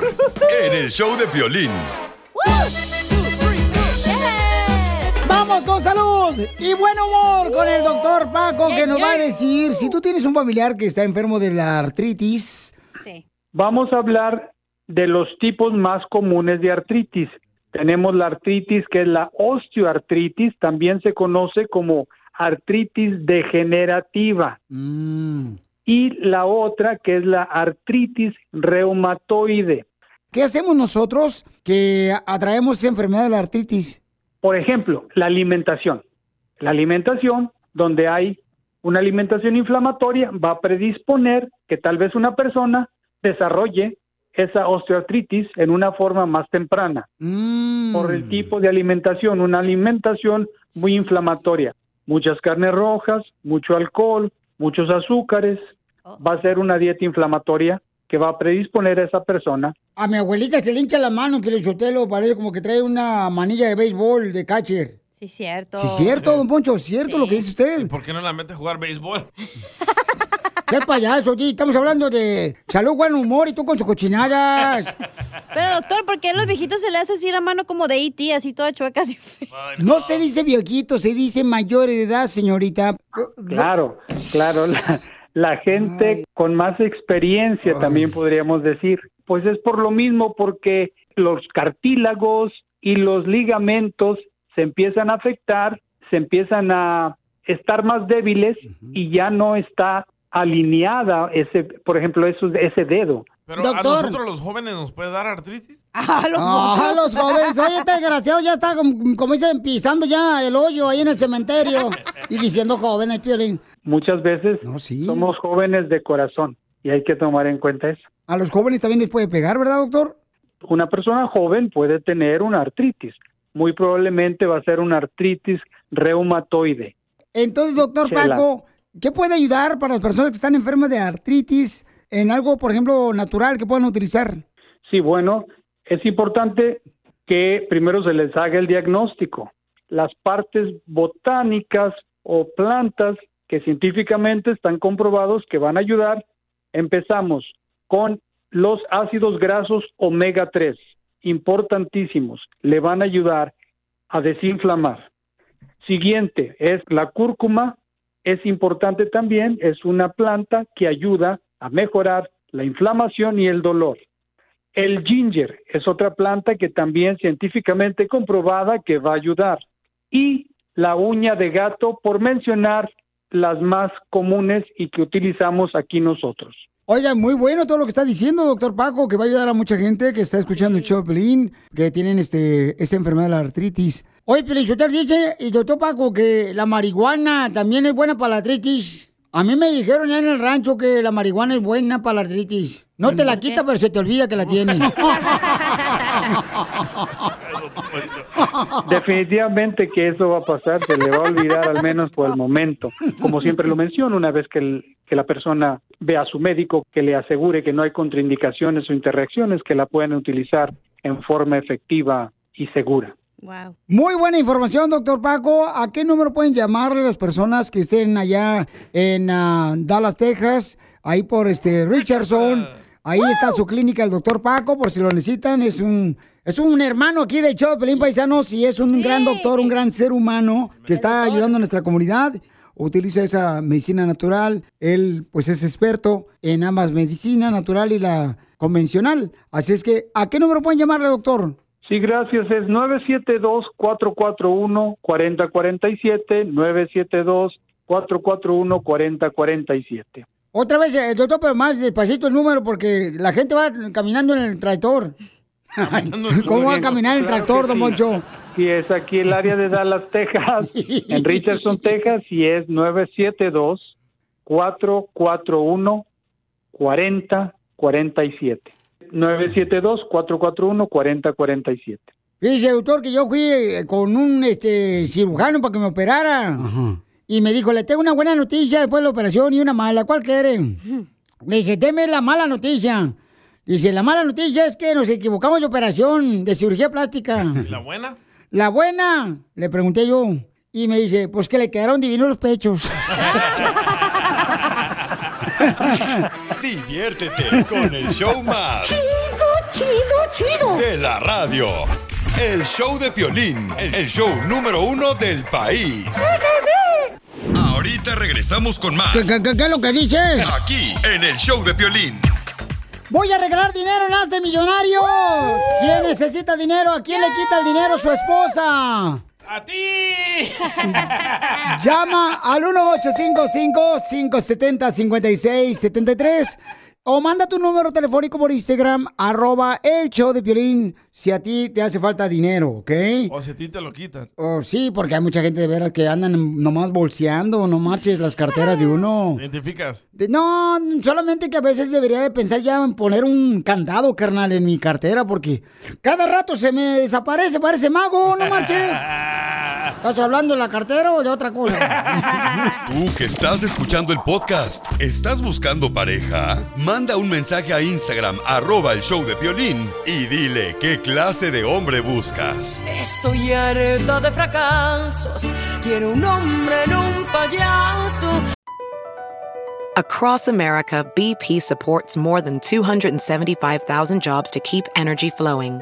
En el show de Piolín. Vamos con salud y buen humor con el doctor Paco que nos va a decir si tú tienes un familiar que está enfermo de la artritis. Vamos a hablar de los tipos más comunes de artritis. Tenemos la artritis que es la osteoartritis, también se conoce como artritis degenerativa. Y la otra que es la artritis reumatoide. ¿Qué hacemos nosotros que atraemos esa enfermedad de la artritis? Por ejemplo, la alimentación. La alimentación, donde hay una alimentación inflamatoria, va a predisponer que tal vez una persona desarrolle esa osteoartritis en una forma más temprana. Por el tipo de alimentación, una alimentación muy inflamatoria. Muchas carnes rojas, mucho alcohol, muchos azúcares. Va a ser una dieta inflamatoria que va a predisponer a esa persona A mi abuelita se le hincha la mano, que el chotelo parece como que trae una manilla de béisbol de catcher. Sí, cierto. Sí, cierto, don Poncho, cierto lo que dice usted. ¿Por qué no la mete a jugar béisbol? <laughs> Qué payaso, oye, estamos hablando de salud, buen humor y tú con sus cochinadas. Pero doctor, ¿por qué a los viejitos se le hace así la mano como de E.T., así toda chueca? Así? No se dice viejito, se dice mayor de edad, señorita. Claro, claro. La, la gente con más experiencia también podríamos decir. Pues es por lo mismo, porque los cartílagos y los ligamentos se empiezan a afectar, se empiezan a estar más débiles y ya no está alineada ese, por ejemplo, eso, ese dedo. Pero a nosotros los jóvenes nos puede dar artritis. <laughs> Ah, Ah, los jóvenes. Oye, este desgraciado ya está, como, como dicen, pisando ya el hoyo ahí en el cementerio. Y diciendo joven, el piolín. Muchas veces somos jóvenes de corazón y hay que tomar en cuenta eso. A los jóvenes también les puede pegar, ¿verdad, doctor? Una persona joven puede tener una artritis. Muy probablemente va a ser una artritis reumatoide. Entonces, doctor Chela. Paco, ¿qué puede ayudar para las personas que están enfermas de artritis en algo, por ejemplo, natural que puedan utilizar? Sí, bueno, es importante que primero se les haga el diagnóstico. Las partes botánicas o plantas que científicamente están comprobados que van a ayudar, empezamos con los ácidos grasos omega 3, importantísimos, le van a ayudar a desinflamar. Siguiente es la cúrcuma, es importante también, es una planta que ayuda a mejorar la inflamación y el dolor. El ginger es otra planta que también científicamente comprobada que va a ayudar. Y la uña de gato, por mencionar las más comunes y que utilizamos aquí nosotros. Oiga, muy bueno todo lo que está diciendo, doctor Paco, que va a ayudar a mucha gente que está escuchando el Pelín, que tienen este, esta enfermedad de la artritis. Oye, Pelín, usted dice, y doctor Paco, que la marihuana también es buena para la artritis. A mí me dijeron ya en el rancho que la marihuana es buena para la artritis. No te la quita, pero se te olvida que la tienes. <laughs> Definitivamente que eso va a pasar, se le va a olvidar al menos por el momento. Como siempre lo menciono, una vez que, el- que la persona ve a su médico, que le asegure que no hay contraindicaciones o interreacciones, que la pueden utilizar en forma efectiva y segura. Wow. Muy buena información, doctor Paco. ¿A qué número pueden llamarle las personas que estén allá en ah, Dallas, Texas? Ahí por este Richardson. Ahí está su clínica, el doctor Paco, por si lo necesitan. Es un, es un hermano aquí del show de Pelín Paisanos y es un gran doctor, un gran ser humano que está ayudando a nuestra comunidad. Utiliza esa medicina natural. Él, pues, es experto en ambas medicina natural y la convencional. Así es que, ¿a qué número pueden llamarle, doctor? Sí, gracias. Es 972-441-4047, 972-441-4047. Otra vez, eh, doctor, pero más despacito el número porque la gente va caminando en el tractor. <laughs> ¿Cómo va a caminar el Claro tractor, que don sí. Moncho? Sí, es aquí el área de Dallas, Texas, en Richardson, Texas, y es 972-441-4047. 972-441-4047. Dice, doctor, que yo fui eh, con un este, cirujano para que me operara. Y me dijo, le tengo una buena noticia después de la operación y una mala. ¿Cuál quiere? Le dije, deme la mala noticia. Dice, la mala noticia es que nos equivocamos de operación, de cirugía plástica. ¿Y <laughs> la buena? La buena, le pregunté yo. Y me dice, pues que le quedaron divinos los pechos. <laughs> Diviértete con el show más. Chido, chido, chido. De la radio. El show de Piolín, el show número uno del país. Ahorita regresamos con más. ¿Qué, qué, qué- qué es lo que dices? Aquí, en el show de Piolín. Voy a regalar dinero en Hazte Millonario. ¿Quién necesita dinero? ¿A quién le quita el dinero su esposa? ¡A ti! <laughs> Llama al 1855-570-5673 o manda tu número telefónico por Instagram, arroba el show de Piolín, si a ti te hace falta dinero, ¿ok? O si a ti te lo quitan. Oh, sí, porque hay mucha gente de veras que andan nomás bolseando, no marches las carteras de uno. ¿Identificas? De- No, solamente que a veces debería de pensar ya en poner un candado, carnal, en mi cartera, porque cada rato se me desaparece, parece mago, no marches. <laughs> ¿Estás hablando de la cartera o de otra cosa? <laughs> Tú que estás escuchando el podcast, ¿estás buscando pareja? Manda un mensaje a Instagram, arroba el show de Piolín, y dile qué clase de hombre buscas. Estoy harta de fracasos. Quiero un hombre en un payaso. Across America, BP supports more than 275,000 jobs to keep energy flowing.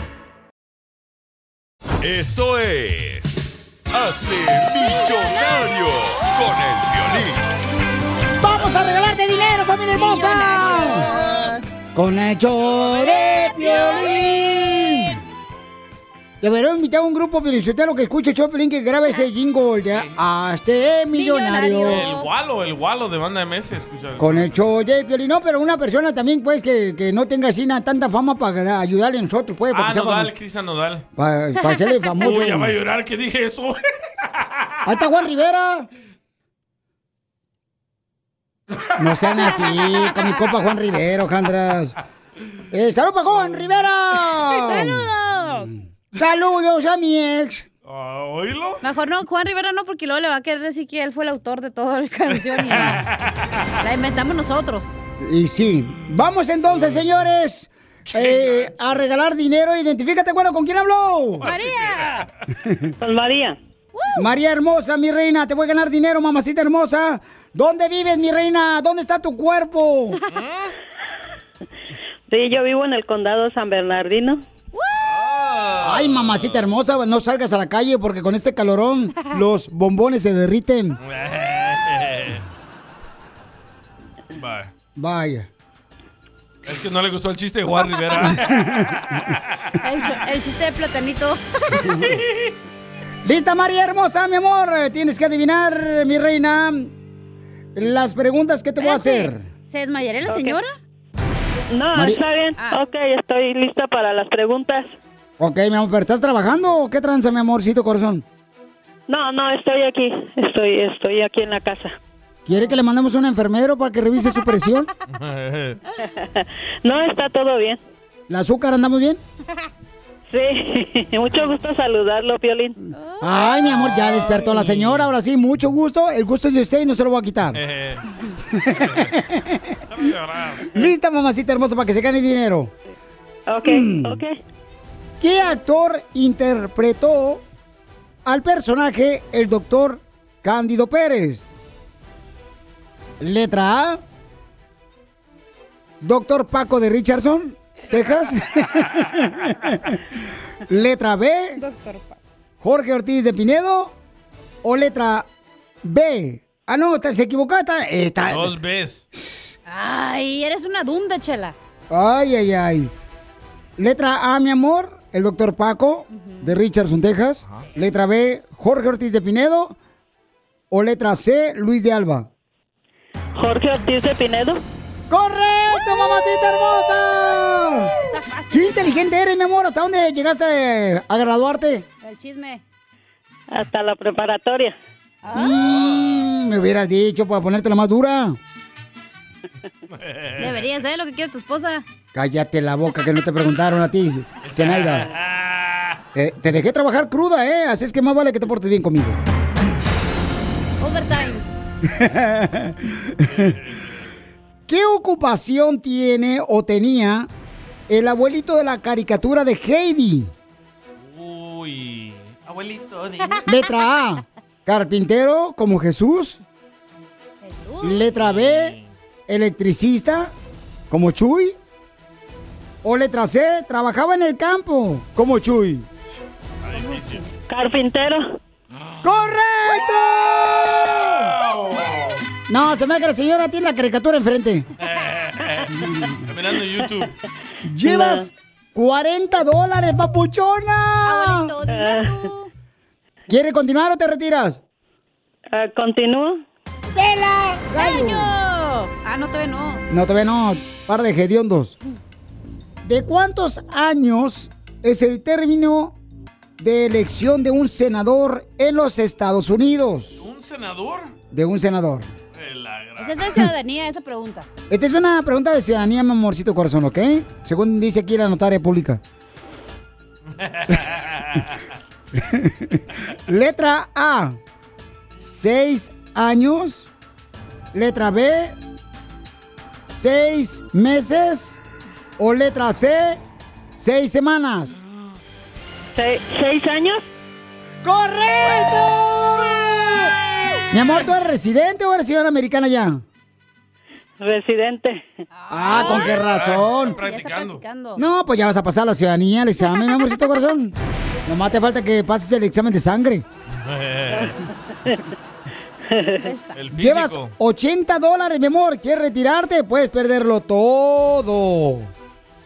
Esto es. Hazte millonario con el violín. ¡Vamos a regalarte dinero, familia hermosa! Con el show de Piolín. Debería invitar a un grupo piolichotero que escuche de Piolín que grabe ese jingle de Hazte millonario. El Walo, el Walo de banda MS, escucha. Con el show de Piolín. No, pero una persona también, pues, que, que no tenga así na- tanta fama para ayudarle a nosotros, pues. Ah, Nodal, Cristian Nodal. Para, para hacerle famoso. Uy, ya va a llorar que dije eso. <laughs> Ahí está Juan Rivera. No sean así con mi compa Juan Rivera, Jandras. Eh, ¡Salud para Juan Rivera! ¡Saludos! ¡Saludos a mi ex! ¿Oílo? Mejor no, Juan Rivera no, porque luego le va a querer decir que él fue el autor de toda la canción y no. <laughs> La inventamos nosotros. Y sí. Vamos entonces, señores, eh, a regalar dinero. Identifícate, bueno, ¿con quién habló? ¡María! <laughs> Con María. María hermosa, mi reina, te voy a ganar dinero, mamacita hermosa. ¿Dónde vives, mi reina? ¿Dónde está tu cuerpo? Sí, yo vivo en el condado San Bernardino. Ay, mamacita hermosa, no salgas a la calle porque con este calorón <laughs> los bombones se derriten. <laughs> Bye. Vaya. Es que no le gustó el chiste de Juan Rivera. <laughs> El, el chiste de platanito. ¿Lista, María hermosa, mi amor? Tienes que adivinar, mi reina, las preguntas que te voy a hacer. ¿Se desmayaría la señora? No, Mari- está bien. Ok, estoy lista para las preguntas. Ok, mi amor, ¿pero estás trabajando o qué tranza, mi amorcito corazón? No, no, estoy aquí. Estoy, estoy aquí en la casa. ¿Quiere que le mandemos a un enfermero para que revise su presión? <laughs> No, está todo bien. ¿La azúcar andamos bien? Sí, <laughs> mucho gusto saludarlo, Piolín. Ay, mi amor, ya despertó la señora. Ahora sí, mucho gusto. El gusto es de usted y no se lo voy a quitar. <laughs> Lista, mamacita hermosa, para que se gane dinero. Ok, ok. ¿Qué actor interpretó al personaje el doctor Cándido Pérez? Letra A. Doctor Paco de Richardson, Texas. <laughs> Letra B. Jorge Ortiz de Pinedo. O letra B. Ah, no, está- se equivocó. Está, está- Dos veces. Ay, eres una dunda, chela. Ay, ay, ay. Letra A, mi amor, el doctor Paco de Richardson, Texas. Letra B, Jorge Ortiz de Pinedo. O letra C, Luis de Alba. Jorge Ortiz de Pinedo. ¡Correcto, mamacita hermosa! ¡Qué inteligente eres, mi amor! ¿Hasta dónde llegaste a graduarte? El chisme. Hasta la preparatoria. Mm, me hubieras dicho para ponerte la más dura. <laughs> Deberías saber lo que quiere tu esposa. Cállate la boca, que no te preguntaron a ti, Zenaida. <laughs> Eh, te dejé trabajar cruda, ¿eh? Así es que más vale que te portes bien conmigo. Overtime. <laughs> ¿Qué ocupación tiene o tenía el abuelito de la caricatura de Heidi? Uy. Abuelito, Letra A, carpintero como Jesús. Letra B, electricista como Chuy. O letra C, trabajaba en el campo como Chuy. Carpintero. ¡Correcto! No, se me hace que la señora tiene la caricatura enfrente. <laughs> YouTube. Llevas 40 dólares, papuchona. ¿Quiere continuar o te retiras? Continúo. ¡Vela! ¡Gallo! Ah, no, todavía no. No te ve, no. Par de hediondos. ¿De cuántos años es el término de elección de un senador en los Estados Unidos? ¿Un senador? De un senador. Esa es de ciudadanía, esa pregunta. Esta es una pregunta de ciudadanía, mi amorcito corazón, ¿ok? Según dice aquí la notaria pública. <laughs> Letra A, seis años. Letra B, seis meses. O letra C, seis semanas. ¿Seis años? ¡Correcto! Mi amor, ¿tú eres residente o eres ciudadana americana ya? Residente. Ah, ¿con qué razón? Practicando. No, pues ya vas a pasar la ciudadanía, el examen, mi amorcito corazón. Nomás te falta que pases el examen de sangre. <laughs> <laughs> El Llevas físico. 80 dólares, mi amor. ¿Quieres retirarte? Puedes perderlo todo.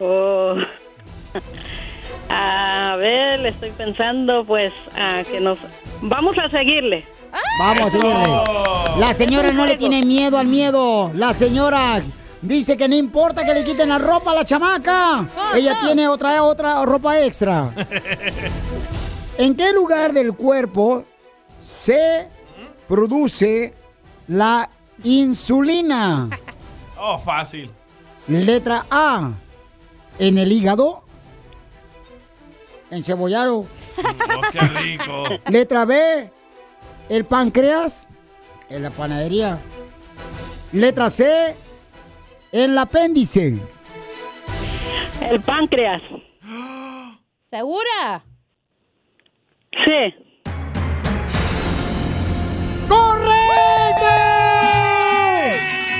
Oh. <laughs> A ver, le estoy pensando, pues, a que nos... Vamos a seguirle. Vamos a seguirle. La señora no le tiene miedo al miedo. La señora dice que no importa que le quiten la ropa a la chamaca. Ella tiene otra, otra ropa extra. <laughs> ¿En qué lugar del cuerpo se produce la insulina? Oh, fácil. Letra A. En el hígado. Encebollado. Oh, qué rico. <laughs> Letra B. El páncreas. En la panadería. Letra C. En el apéndice. El páncreas. <gasps> ¿Segura? Sí. ¡Correcto!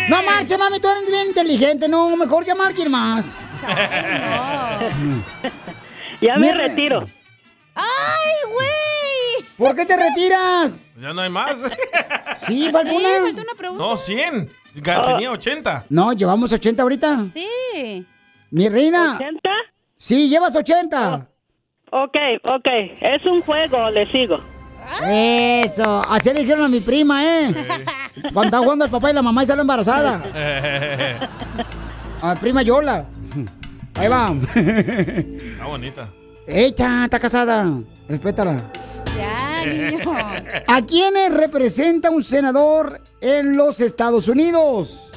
No marche, mami, tú eres bien inteligente. No, mejor llamar a alguien más. <laughs> Ya me Mira. retiro. ¡Ay, güey! ¿Por qué te retiras? Ya no hay más. <laughs> Sí, falta Sí, una. falta una pregunta. No, 100. Ga- Tenía 80. No, llevamos 80 ahorita. Sí. Mi reina. ¿80? Sí, llevas 80. Ok, ok. Es un juego, le sigo. Eso. Así le dijeron a mi prima, ¿eh? Cuando estaba jugando el papá y la mamá y salió embarazada. <laughs> A mi prima Yola. Ahí va. Está bonita. Echa, está casada. Respétala. Ya, niño. ¿A quiénes representa un senador en los Estados Unidos?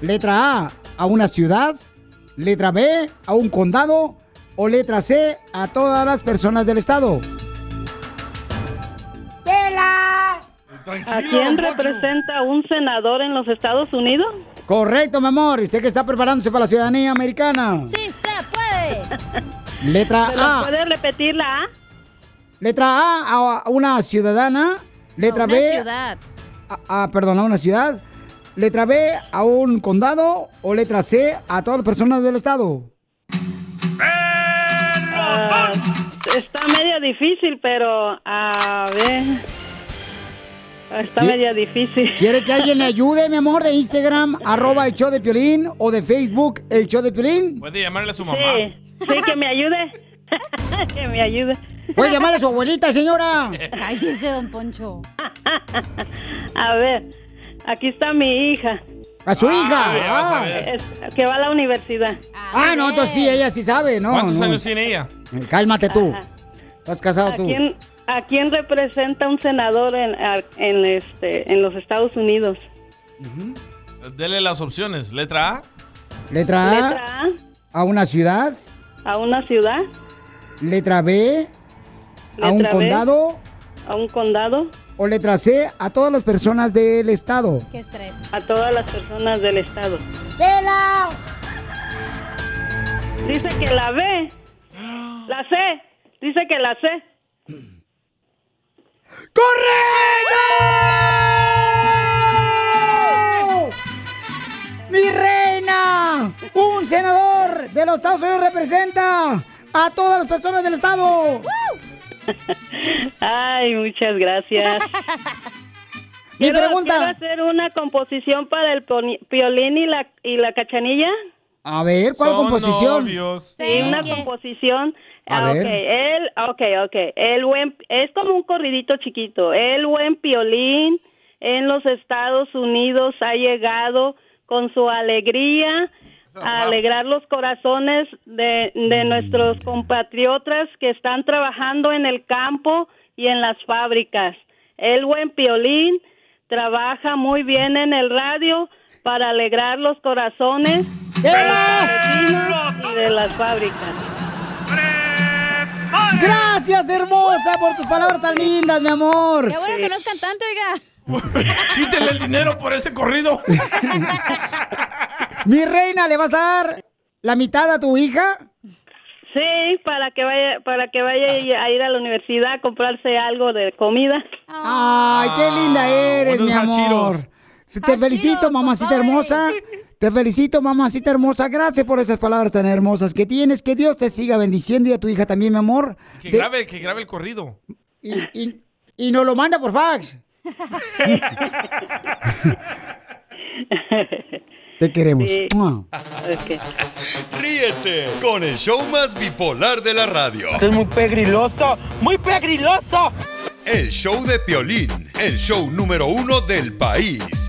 Letra A, a una ciudad. Letra B, a un condado. O letra C, a todas las personas del estado. ¿A quién representa un senador en los Estados Unidos? Correcto, mi amor. Usted que está preparándose para la ciudadanía americana. Sí, se puede. <laughs> Letra ¿Me lo A. puede repetir la A? Letra A, a una ciudadana. Letra Una B, ciudad. a, a- perdón, a una ciudad. Letra B, a un condado. O letra C, a todas las personas del estado. Ah, está medio difícil, pero a ver. Está ¿Qué? media difícil. ¿Quiere que alguien le <laughs> ayude, mi amor, de Instagram, arroba el show de Piolín, o de Facebook, el show de Piolín? Puede llamarle a su mamá. Sí, sí, que me ayude. <laughs> que me ayude. Puede llamarle a su abuelita, señora. <laughs> Ay, ese don Poncho. A ver, aquí está mi hija. A su Ah, hija. Ah. Es- que va a la universidad. Ah, no, entonces sí, ella sí sabe, ¿no? ¿Cuántos no. años tiene ella? Cálmate tú. Ajá. ¿Estás casado ¿A tú? quién, ¿A quién representa un senador en, en, este, en los Estados Unidos? Dele las opciones. Letra A. Letra A, Letra a una ciudad. A, a una ciudad, Letra B, a un Letra B. condado. a un condado, O letra C, a todas las personas del estado. Qué estrés. a todas las personas del estado. ¡Vela! Dice que la B, la C, dice que la C. ¡Correcto! ¡Mi reina! Un senador de los Estados Unidos representa a todas las personas del estado. <laughs> Ay, muchas gracias. Mi Quiero- pregunta. quiero hacer una composición para el violín y la, y la cachanilla. A ver, ¿cuál Son composición? novios. Sí, una composición. A Ah, ver. ok, el, ok, ok. El buen, es como un corridito chiquito. El buen piolín en los Estados Unidos ha llegado con su alegría a alegrar los corazones de, de nuestros compatriotas que están trabajando en el campo y en las fábricas. El buen piolín trabaja muy bien en el radio para alegrar los corazones de los campesinos y de las fábricas. Gracias, hermosa, por tus palabras tan lindas, mi amor. Qué bueno que no es cantante, oiga. <laughs> Quítele el dinero por ese corrido. <laughs> Mi reina, ¿le vas a dar la mitad a tu hija? Sí, para que vaya, para que vaya a ir a la universidad a comprarse algo de comida. Ay, qué linda eres, mi amor. Te felicito, mamacita hermosa. <laughs> Te felicito, mamacita hermosa. Gracias por esas palabras tan hermosas que tienes. Que Dios te siga bendiciendo y a tu hija también, mi amor. Que De- grabe, que grabe el corrido. y, y- y nos lo manda por fax. <laughs> Te queremos. Sí. Ríete con el show más bipolar de la radio. Esto es muy pegriloso, muy pegriloso. El show de Piolín, el show número uno del país.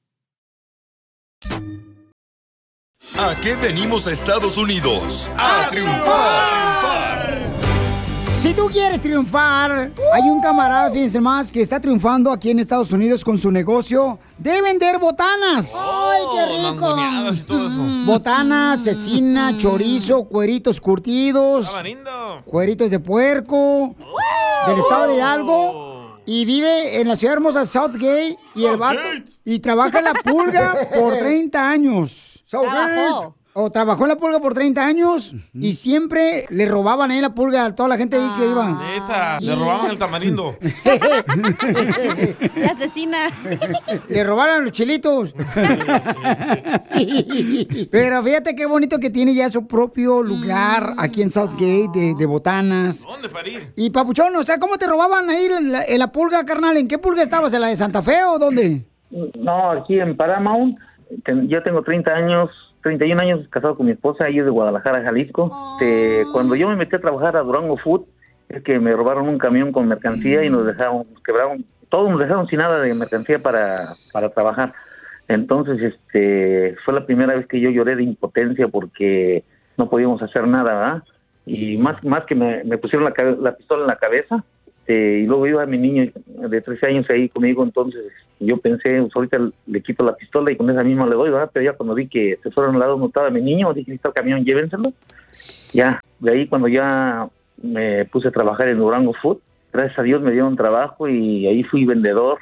¿A qué venimos a Estados Unidos? A triunfar. Si tú quieres triunfar, hay un camarada, fíjense más, que está triunfando aquí en Estados Unidos con su negocio de vender botanas. ¡Ay, qué rico! mangoneadas y todo eso. Botanas, cecina, chorizo, cueritos curtidos, cueritos de puerco, del estado de Hidalgo. Y vive en la ciudad hermosa Southgate y el vato y trabaja en la pulga por <laughs> 30 años. Trabajó. O trabajó en la pulga por 30 años y siempre le robaban ahí la pulga a toda la gente ahí que iba. Neta, le robaban el tamarindo. <laughs> La asesina. Le robaron los chilitos. <laughs> Pero fíjate qué bonito que tiene ya su propio lugar aquí en Southgate de, de botanas. ¿Dónde para ir? Y Papuchón, o sea, ¿cómo te robaban ahí en la, en la pulga, carnal? ¿En qué pulga estabas? ¿En la de Santa Fe o dónde? No, aquí en Paramount. Yo tengo 30 años, 31 años casado con mi esposa, ella es de Guadalajara, Jalisco. Este, cuando yo me metí a trabajar a Durango Food, es que me robaron un camión con mercancía y nos dejaron, nos quebraron, todos nos dejaron sin nada de mercancía para, para trabajar. Entonces, este, fue la primera vez que yo lloré de impotencia porque no podíamos hacer nada, ¿verdad? Y más, más que me, me pusieron la, la pistola en la cabeza, este, y luego iba mi niño de 13 años ahí conmigo, entonces yo pensé, pues ahorita le quito la pistola y con esa misma le doy, ¿verdad? Pero ya cuando vi que se fueron al lado no estaba mi niño, dije, "Ahí está camión, llévenselo. Ya, de ahí cuando ya me puse a trabajar en Durango Food, gracias a Dios me dieron trabajo y ahí fui vendedor,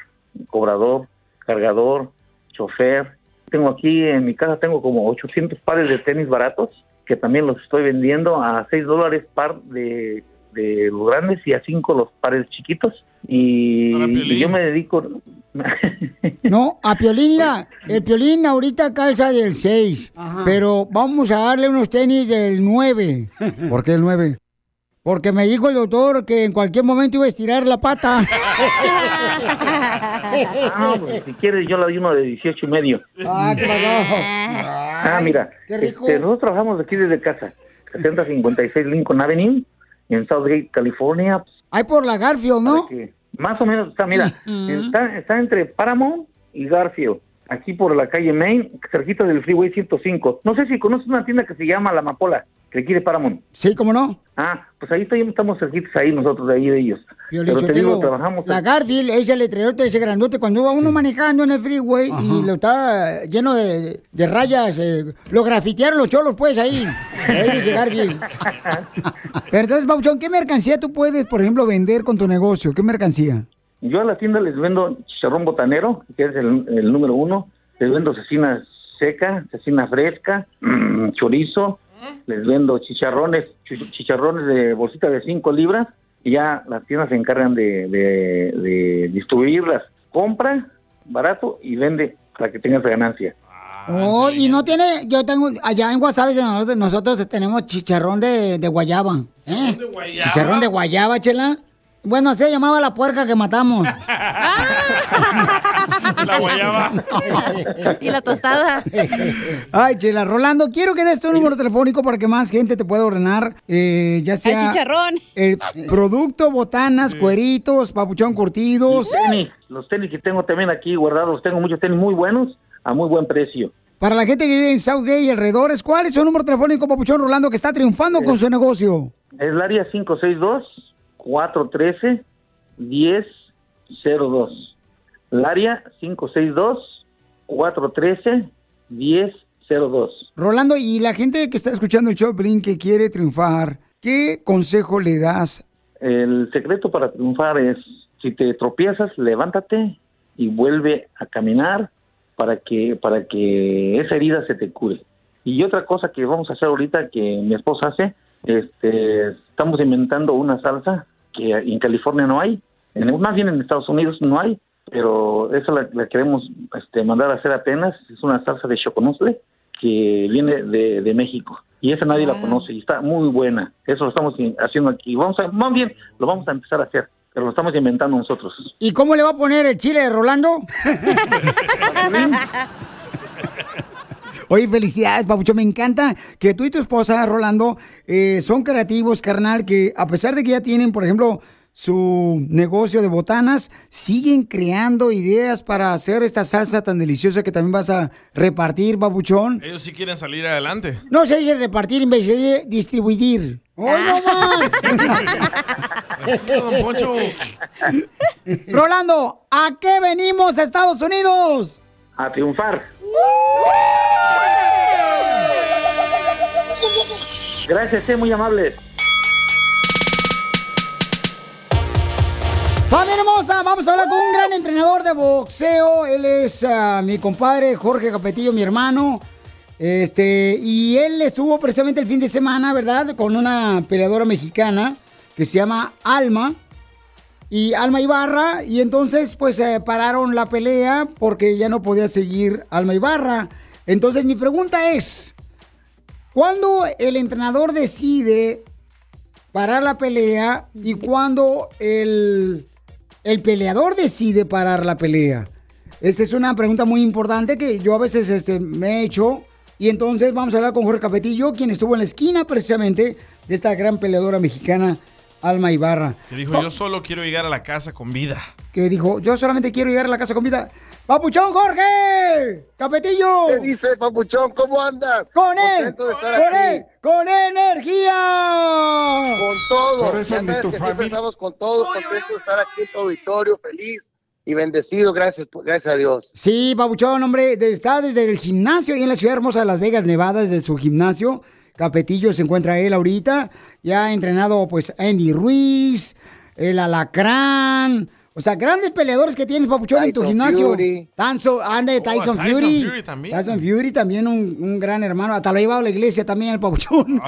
cobrador, cargador, chofer. Tengo aquí en mi casa, tengo como 800 pares de tenis baratos que también los estoy vendiendo a 6 dólares par de, de los grandes y a 5 los pares chiquitos. Y, y yo me dedico... No, <laughs> a Piolín, mira, el Piolín ahorita calza del 6, pero vamos a darle unos tenis del 9. <laughs> ¿Por qué el 9? Porque me dijo el doctor que en cualquier momento iba a estirar la pata. Ah, pues, si quieres yo le doy uno de 18 y medio. Ah, ¿qué pasó? Ah, mira, qué rico. este, nosotros trabajamos aquí desde casa, 7056 Lincoln Avenue, en Southgate, California. Hay por la Garfield, ¿no? que más o menos está, mira, <laughs> está, está entre Paramount y Garfield, aquí por la calle Main, cerquita del Freeway 105. No sé si conoces una tienda que se llama La Amapola, que aquí de Paramount. Sí, ¿cómo no? Ah, pues ahí estoy- estamos cerquitos ahí nosotros, de ahí de ellos. Pero te digo, trabajamos... la Garfield, ella le trajo ese grandote cuando iba uno manejando en el freeway y lo estaba lleno de, de rayas. eh, lo grafitearon los cholos, pues, ahí. Ahí dice Garfield. <laughs> Pero entonces, Pauchón, ¿qué mercancía tú puedes, por ejemplo, vender con tu negocio? ¿Qué mercancía? Yo a la tienda les vendo chicharrón botanero, que es el, el número uno. Les vendo cecina seca, cecina fresca, <clears throat> chorizo, les vendo chicharrones, chi- chicharrones de bolsita de 5 libras y ya las tiendas se encargan de, de, de distribuirlas. Compra barato y vende para que tengas ganancia. Oh, y no tiene, yo tengo, allá en Guasave nosotros, nosotros tenemos chicharrón de, de guayaba. ¿eh? Chicharrón de guayaba, chela. Bueno, se llamaba la puerca que matamos. <laughs> La guayaba. y la tostada. Ay, chela, Rolando, quiero que des tu número telefónico para que más gente te pueda ordenar, eh, ya sea... chicharrón. El producto, botanas, cueritos, papuchón curtidos. Los tenis, los tenis que tengo también aquí guardados, tengo muchos tenis muy buenos a muy buen precio. Para la gente que vive en Southgate y alrededores, ¿cuál es su número telefónico, papuchón Rolando, que está triunfando con su negocio? Es el área 562-413-1002. El área 562-413-1002. Rolando, y la gente que está escuchando el show, Blink, que quiere triunfar, ¿qué consejo le das? El secreto para triunfar es, si te tropiezas, levántate y vuelve a caminar para que, para que esa herida se te cure. Y otra cosa que vamos a hacer ahorita que mi esposa hace, este, estamos inventando una salsa que en California no hay, en, más bien en Estados Unidos no hay, pero esa la, la queremos este, mandar a hacer apenas, es una salsa de choconosle que viene de, de México y esa nadie la conoce y está muy buena. Eso lo estamos haciendo aquí. Vamos a, más bien lo vamos a empezar a hacer, pero lo estamos inventando nosotros. ¿Y cómo le va a poner el chile de Rolando? <laughs> <laughs> Oye, felicidades, Papucho. Me encanta que tú y tu esposa, Rolando, eh, son creativos, carnal, que a pesar de que ya tienen, por ejemplo, su negocio de botanas, siguen creando ideas para hacer esta salsa tan deliciosa que también vas a repartir, Papuchón. Ellos sí quieren salir adelante. No se dice repartir, en vez de distribuir. ¡Hoy no más! <laughs> Don Poncho. Rolando, ¿a qué venimos a Estados Unidos? A triunfar. Gracias, sí, muy amable. Familia hermosa, vamos a hablar con un gran entrenador de boxeo. Él es ah, mi compadre Jorge Capetillo, mi hermano. Este, y él estuvo precisamente el fin de semana, ¿verdad? Con una peleadora mexicana que se llama Alma. Y Alma Ibarra. Y entonces, pues, eh, pararon la pelea porque ya no podía seguir Alma Ibarra. Entonces, mi pregunta es: ¿cuándo el entrenador decide parar la pelea y cuándo el, el peleador decide parar la pelea? Esa es una pregunta muy importante que yo a veces este, me he hecho. Y entonces vamos a hablar con Jorge Capetillo, quien estuvo en la esquina precisamente de esta gran peleadora mexicana, Alma Ibarra. Que dijo, yo solo quiero llegar a la casa con vida. Que dijo, yo solamente quiero llegar a la casa con vida. ¡Papuchón, Jorge! ¡Capetillo! ¿Qué dice, Papuchón? ¿Cómo andas? ¡Con él! Estar ¡Con aquí. él! ¡Con energía! Con todo. Por eso Ya sabes tu que siempre familia- estamos con todo, contento de estar aquí en tu auditorio, feliz y bendecido, gracias, gracias a Dios. Sí, Papuchón, hombre, de- está desde el gimnasio ahí en la ciudad hermosa de Las Vegas, Nevada, desde su gimnasio. Capetillo se encuentra él ahorita. Ya ha entrenado, pues, Andy Ruiz, el Alacrán. O sea, grandes peleadores que tienes, Papuchón, en tu gimnasio. Fury. Tanso, anda de Tyson, Tyson Fury. Fury también. Tyson Fury también, un, un gran hermano. Hasta lo ha llevado a la iglesia también, el Papuchón.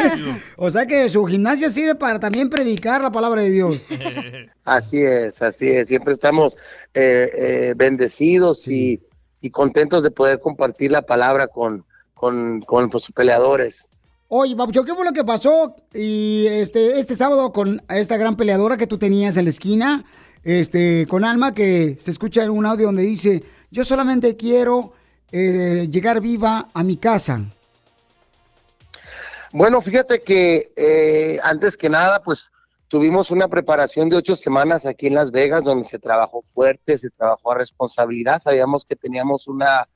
<laughs> o sea que su gimnasio sirve para también predicar la palabra de Dios. <laughs> Así es, así es. Siempre estamos eh, eh, bendecidos y, y contentos de poder compartir la palabra con, con, con los peleadores. Oye, Papuchón, ¿qué fue lo que pasó y este, este sábado con esta gran peleadora que tú tenías en la esquina, este, con Alma, que se escucha en un audio donde dice, yo solamente quiero eh, llegar viva a mi casa. Bueno, fíjate que eh, antes que nada, pues tuvimos una preparación de ocho semanas aquí en Las Vegas, donde se trabajó fuerte, se trabajó a responsabilidad. Sabíamos que teníamos una,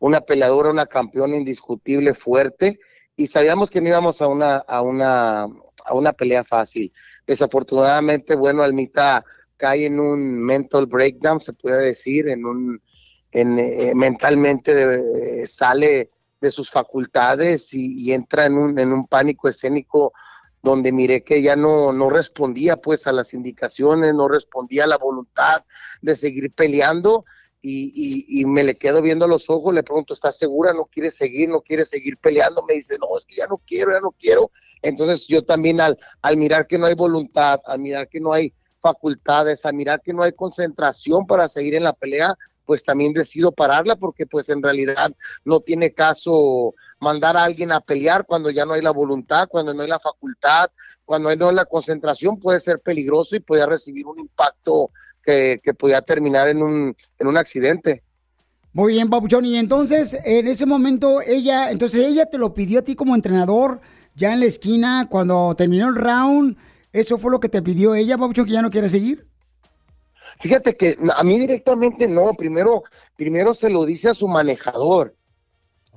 una peleadora, una campeona indiscutible, fuerte, y sabíamos que no íbamos a una, a una, a una pelea fácil. Desafortunadamente, bueno, Almita cae en un mental breakdown, se puede decir, en un, en, eh, mentalmente eh, sale de sus facultades y, y entra en un, en un pánico escénico donde miré que ya no, no respondía pues a las indicaciones, no respondía a la voluntad de seguir peleando y, y, me le quedo viendo a los ojos, le pregunto, ¿estás segura? ¿No quieres seguir? ¿No quieres seguir peleando? Me dice, no, es que ya no quiero, ya no quiero. Entonces yo también al, al mirar que no hay voluntad, al mirar que no hay facultades, al mirar que no hay concentración para seguir en la pelea, pues también decido pararla porque pues en realidad no tiene caso mandar a alguien a pelear cuando ya no hay la voluntad, cuando no hay la facultad, cuando no hay la concentración, puede ser peligroso y puede recibir un impacto que, que podía terminar en un, en un accidente. Muy bien, Papuchón. Y entonces, en ese momento, ella, entonces ella te lo pidió a ti como entrenador, ya en la esquina, cuando terminó el round. ¿Eso fue lo que te pidió ella, Papuchón, que ya no quiere seguir? Fíjate que a mí directamente no, primero, primero se lo dice a su manejador.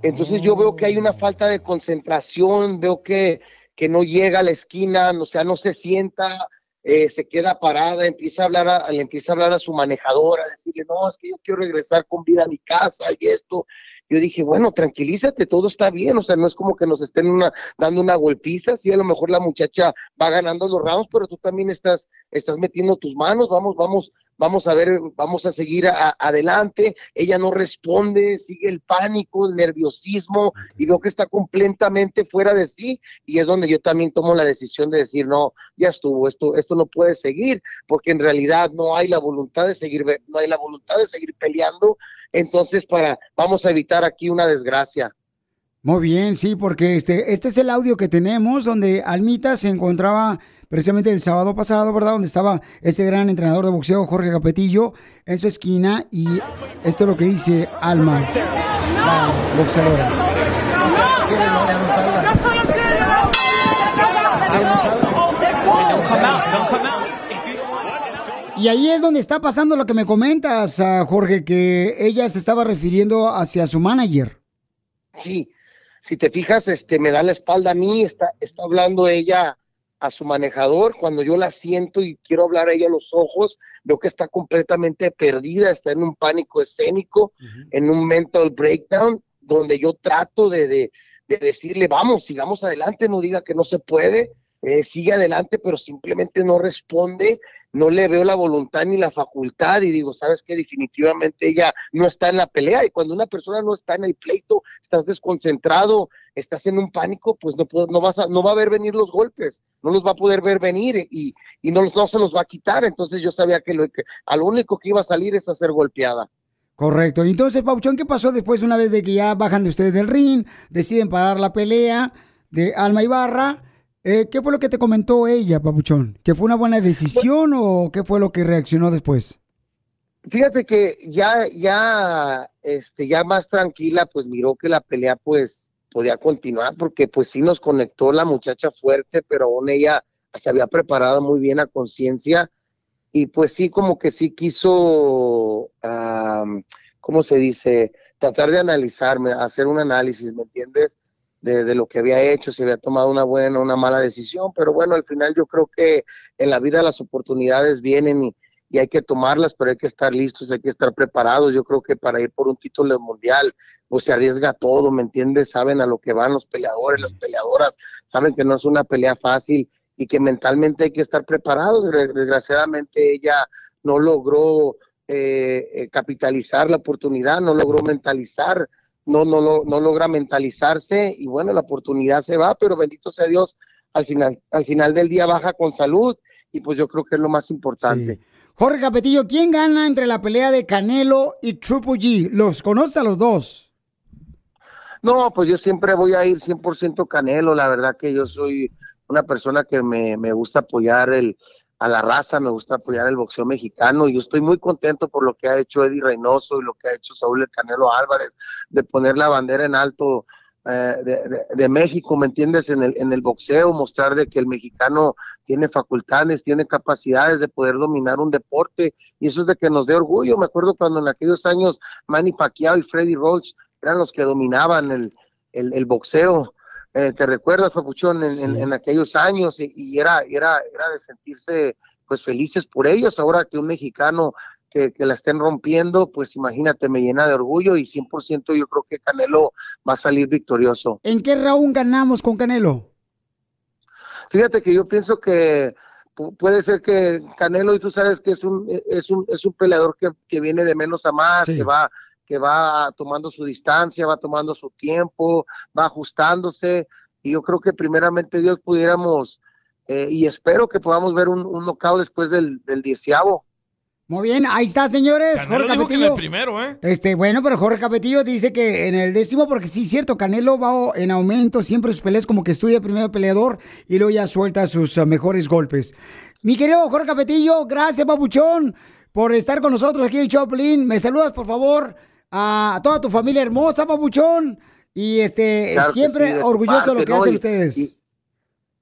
Entonces yo veo que hay una falta de concentración, veo que, que no llega a la esquina, o sea, no se sienta, eh, se queda parada, empieza a hablar a, le empieza a hablar a su manejadora, a decirle, no, es que yo quiero regresar con vida a mi casa y esto. Yo dije, bueno, tranquilízate, todo está bien, o sea, no es como que nos estén una, dando una golpiza, sí, a lo mejor la muchacha va ganando los rounds, pero tú también estás, estás metiendo tus manos, vamos, vamos, vamos a ver, vamos a seguir a- adelante. Ella no responde, sigue el pánico, el nerviosismo, y veo que está completamente fuera de sí, y es donde yo también tomo la decisión de decir, no, ya estuvo, esto, esto no puede seguir, porque en realidad no hay la voluntad de seguir, no hay la voluntad de seguir peleando, entonces para, vamos a evitar aquí una desgracia. Muy bien, sí, porque este, este es el audio que tenemos donde Almita se encontraba precisamente el sábado pasado, ¿verdad? Donde estaba este gran entrenador de boxeo, Jorge Capetillo, en su esquina y esto es lo que dice Alma, la boxeadora. Y ahí es donde está pasando lo que me comentas, ah, Jorge, que ella se estaba refiriendo hacia su manager. Sí, si te fijas, este, me da la espalda a mí, está, está hablando ella a su manejador, cuando yo la siento y quiero hablar a ella a los ojos, veo que está completamente perdida, está en un pánico escénico, en un mental breakdown, donde yo trato de, de, de decirle, vamos, sigamos adelante, no diga que no se puede, eh, sigue adelante, pero simplemente no responde, no le veo la voluntad ni la facultad y digo, sabes que definitivamente ella no está en la pelea y cuando una persona no está en el pleito, estás desconcentrado, estás en un pánico, pues no, no, vas a, no va a ver venir los golpes, no los va a poder ver venir y, y no, no se los va a quitar, entonces yo sabía que, lo, que a lo único que iba a salir es a ser golpeada. Correcto. Entonces, Pauchón, ¿qué pasó después una vez de que ya bajan de ustedes del ring, deciden parar la pelea de Alma Ibarra? Eh, ¿Qué fue lo que te comentó ella, Papuchón? ¿Que fue una buena decisión o qué fue lo que reaccionó después? Fíjate que ya, ya, este, ya más tranquila, pues miró que la pelea, pues, podía continuar, porque pues sí nos conectó la muchacha fuerte, pero aún ella se había preparado muy bien a conciencia, y pues sí, como que sí quiso, am, ¿cómo se dice? Tratar de analizarme, hacer un análisis, ¿me entiendes? De, de lo que había hecho, si había tomado una buena o una mala decisión, pero bueno, al final yo creo que en la vida las oportunidades vienen y, y hay que tomarlas, pero hay que estar listos, hay que estar preparados. Yo creo que para ir por un título mundial, pues se arriesga todo, ¿me entiendes? Saben a lo que van los peleadores, las peleadoras, saben que no es una pelea fácil y que mentalmente hay que estar preparados. Desgra- Desgraciadamente ella no logró eh, eh, capitalizar la oportunidad, no logró mentalizar, no, no, no, no logra mentalizarse y bueno, la oportunidad se va, pero bendito sea Dios, al final, al final del día baja con salud y pues yo creo que es lo más importante. Jorge Capetillo, ¿quién gana entre la pelea de Canelo y Triple G? ¿Los conoces a los dos? No, pues yo siempre voy a ir 100% Canelo, la verdad que yo soy una persona que me, me gusta apoyar el, a la raza, me gusta apoyar el boxeo mexicano y yo estoy muy contento por lo que ha hecho Eddie Reynoso y lo que ha hecho Saúl El Canelo Álvarez, de poner la bandera en alto eh, de México, ¿me entiendes? En el, en el boxeo, mostrar de que el mexicano tiene facultades, tiene capacidades de poder dominar un deporte y eso es de que nos dé orgullo. Me acuerdo cuando en aquellos años Manny Pacquiao y Freddy Roach eran los que dominaban el, el, el boxeo. Eh, ¿Te recuerdas, Papuchón, en, en- en aquellos años? Y, y era, era, era de sentirse pues felices por ellos. Ahora que un mexicano que, que la estén rompiendo, pues imagínate, me llena de orgullo y 100% yo creo que Canelo va a salir victorioso. ¿En qué round ganamos con Canelo? Fíjate que yo pienso que pu- puede ser que Canelo, y tú sabes que es un, es un, es un peleador que, que viene de menos a más, Sí. que va que va tomando su distancia, va tomando su tiempo, va ajustándose, y yo creo que primeramente Dios pudiéramos, eh, y espero que podamos ver un, un knockout después del, del dieciavo. Muy bien, ahí está, señores. Canelo Jorge dijo que en Capetillo. el primero, ¿eh? Este, bueno, pero Jorge Capetillo dice que en el décimo, porque sí, cierto, Canelo va en aumento, siempre sus peleas como que estudia primero peleador y luego ya suelta sus uh, mejores golpes. Mi querido Jorge Capetillo, gracias, papuchón, por estar con nosotros aquí en el Choplin. Me saludas, por favor, a toda tu familia hermosa, papuchón. Y este, Claro siempre sí, orgulloso de lo que ¿no? hacen Y- ustedes. y-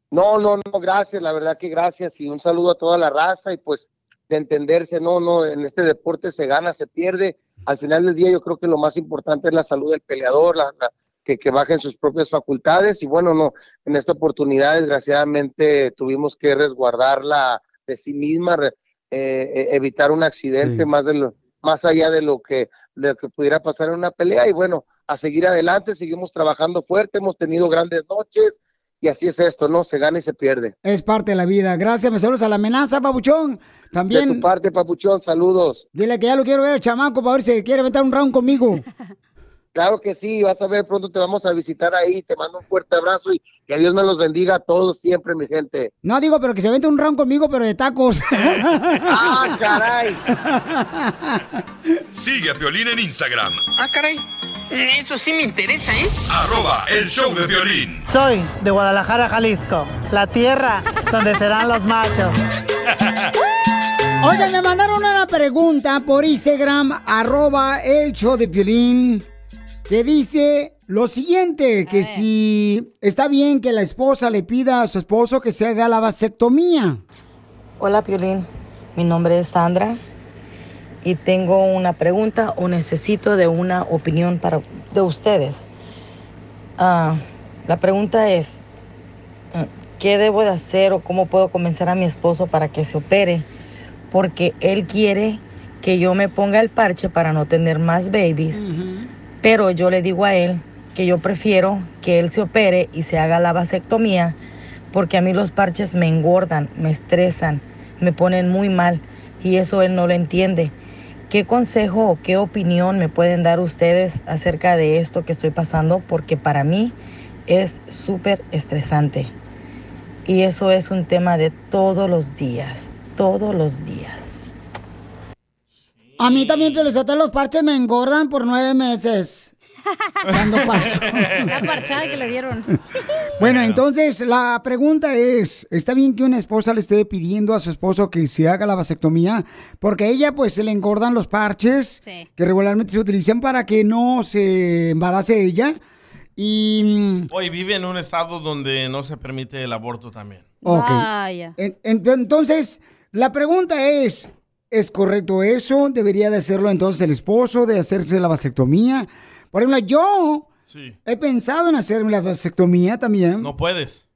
No, no, no, gracias, la verdad que gracias y un saludo a toda la raza y pues de entenderse, no, no, en este deporte se gana, se pierde. Al final del día yo creo que lo más importante es la salud del peleador, la, la- que, que bajen sus propias facultades y bueno, no, en esta oportunidad desgraciadamente tuvimos que resguardarla de sí misma, re- eh, eh, evitar un accidente Sí. más de lo, más allá de lo que de lo que pudiera pasar en una pelea y bueno, a seguir adelante, seguimos trabajando fuerte, hemos tenido grandes noches y así es esto, ¿no? Se gana y se pierde. Es parte de la vida. Gracias, me saludas a la amenaza, papuchón. De También. tu parte, Papuchón, saludos. Dile que ya lo quiero ver, chamaco, para ver si quiere aventar un round conmigo. <laughs> Claro que sí, vas a ver, pronto te vamos a visitar ahí, te mando un fuerte abrazo y que Dios me los bendiga a todos siempre, mi gente. No digo, pero que se avente un round conmigo, pero de tacos. ¡Ah, caray! Sigue a Piolín en Instagram, Ah, caray. Eso sí me interesa, ¿eh? arroba el show de violín. Soy de Guadalajara, Jalisco, la tierra donde serán los machos. Oigan, me mandaron una pregunta por Instagram, arroba el show de Piolín, que dice lo siguiente, que si está bien que la esposa le pida a su esposo que se haga la vasectomía. Hola Piolín, mi nombre es Sandra y tengo una pregunta o necesito de una opinión para, de ustedes. Ah, la pregunta es, ¿qué debo de hacer o cómo puedo convencer a mi esposo para que se opere? Porque él quiere que yo me ponga el parche para no tener más babies, pero yo le digo a él que yo prefiero que él se opere y se haga la vasectomía porque a mí los parches me engordan, me estresan, me ponen muy mal y eso él no lo entiende. ¿Qué consejo o qué opinión me pueden dar ustedes acerca de esto que estoy pasando? Porque para mí es súper estresante. Y eso es un tema de todos los días, todos los días. A mí también, pero los parches me engordan por nueve meses. Cuando <laughs> parcho. La parchada que le dieron. Bueno, entonces la pregunta es, ¿está bien que una esposa le esté pidiendo a su esposo que se haga la vasectomía? Porque a ella pues se le engordan los parches Sí. que regularmente se utilizan para que no se embarace ella. Y... Hoy vive en un estado donde no se permite el aborto también. Ok. Vaya. En- en- entonces, la pregunta es, ¿es correcto eso? ¿Debería de hacerlo entonces el esposo, de hacerse la vasectomía? Por ejemplo, yo Sí. he pensado en hacerme la vasectomía también. No puedes,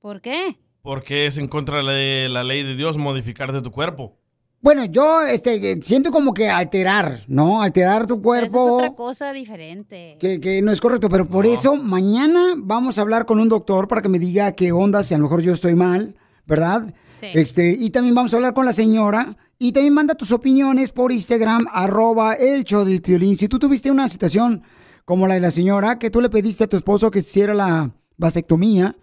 ¿Por qué? porque es en contra de la ley de Dios modificarte tu cuerpo. Bueno, yo este, siento como que alterar, ¿no? Alterar tu Eso es cuerpo. otra cosa diferente. Que, que no es correcto, pero por eso mañana vamos a hablar con un doctor para que me diga qué onda, si a lo mejor yo estoy mal, ¿verdad? Sí. Este, y también vamos a hablar con la señora. Y también manda tus opiniones por Instagram, arroba el show de Piolín. Si tú tuviste una situación como la de la señora, que tú le pediste a tu esposo que hiciera la vasectomía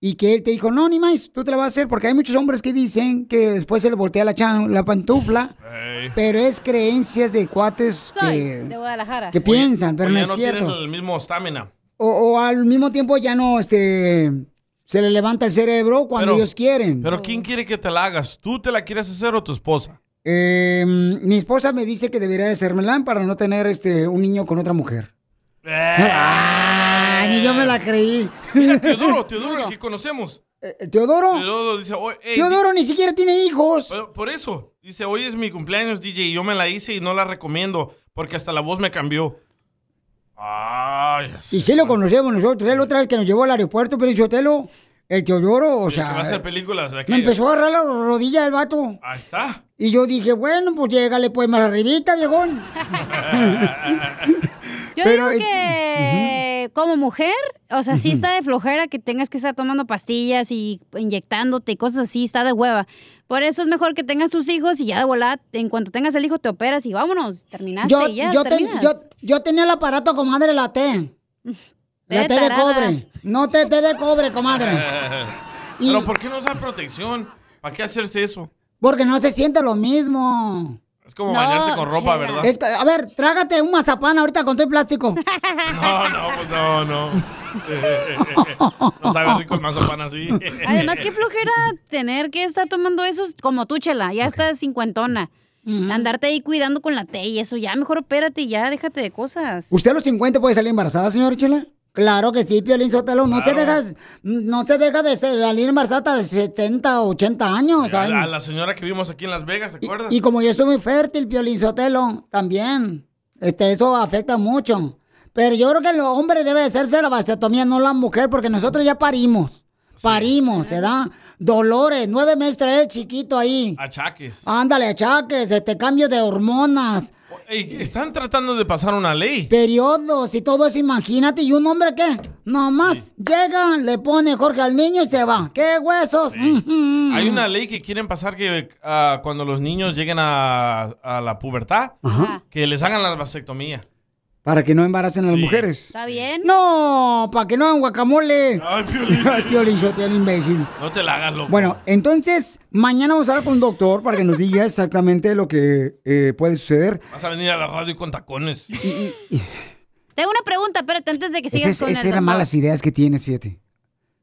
y que él te dijo, no, ni más, tú te la vas a hacer, porque hay muchos hombres que dicen que después se le voltea la, chan- la pantufla, pero es creencias de cuates Soy que, de Guadalajara. que piensan, pero no es no cierto. tienes el mismo estamina. O, o al mismo tiempo ya no, este, se le levanta el cerebro cuando Pero- ellos quieren. Pero ¿quién quiere que te la hagas? ¿Tú te la quieres hacer o tu esposa? Eh, mi esposa me dice que debería de hacérmela para no tener este un niño con otra mujer. Ah, ni yo me la creí. Mira, Teodoro, <laughs> Teodoro, que conocemos. ¿Teodoro? Teodoro dice, "Oye, ey, Teodoro ni siquiera tiene hijos. Por, por eso, dice, hoy es mi cumpleaños, DJ, y yo me la hice y no la recomiendo, porque hasta la voz me cambió. Ay, Y sí lo conocemos nosotros. La otra vez que nos llevó al aeropuerto, Pelichotelo, el Teodoro, o que va a sea, hacer películas. de me empezó a agarrar la rodilla el vato. Ahí está. Y yo dije, bueno, pues llégale pues más arribita, viejón. <laughs> Yo Pero, digo eh, que como mujer, o sea, sí está de flojera que tengas que estar tomando pastillas y inyectándote y cosas así, está de hueva. Por eso es mejor que tengas tus hijos y ya de volar, en cuanto tengas el hijo te operas y vámonos, terminaste Yo, y ya, yo, ten- yo, yo tenía el aparato, comadre, la T. <laughs> La T de cobre. No T, T de cobre, comadre. <laughs> Pero ¿por qué no usar protección? ¿Para qué hacerse eso? Porque no se siente lo mismo. Es como bañarse con ropa, ¿verdad? Es a ver, trágate un mazapán ahorita con todo el plástico. No, no, pues no, no. <laughs> No sabe rico el mazapán así. Además, qué flojera tener que estar tomando eso como tú, chela, ya estás cincuentona. Andarte ahí cuidando con la té y eso, ya mejor opérate y ya déjate de cosas. ¿Usted a los 50 puede salir embarazada, señor Chela? Claro que sí, Piolín Sotelo. No se deja, no se deja de salir embarazada de 70, 80 años. A la, a la señora que vimos aquí en Las Vegas, ¿te acuerdas? Y como yo soy muy fértil, Piolín Sotelo, también. Este, eso afecta mucho. Pero yo creo que el hombre debe de hacerse la vasectomía, no la mujer, porque nosotros ya parimos. Parimos, se da dolores, nueve meses traer el chiquito ahí. Achaques. Ándale, achaques, este cambio de hormonas, Ey, están tratando de pasar una ley. periodos y todo eso, imagínate. ¿Y un hombre qué? Nomás llega, le pone Jorge al niño y se va. ¿Qué huesos? Hay una ley que quieren pasar que ah, cuando los niños lleguen a, a la pubertad, que les hagan la vasectomía. Para que no embaracen a las mujeres. ¿Está bien? No, para que no hagan guacamole. Ay, Piolín. <laughs> Ay, Piolín, Sotelo, imbécil. No te la hagas, loco. Bueno, entonces, mañana vamos a hablar con un doctor para que nos diga exactamente lo que eh, puede suceder. Vas a venir a la radio con tacones. <laughs> Tengo una pregunta, espérate, antes de que sigas Esas, con esas eran malas ideas que tienes, fíjate.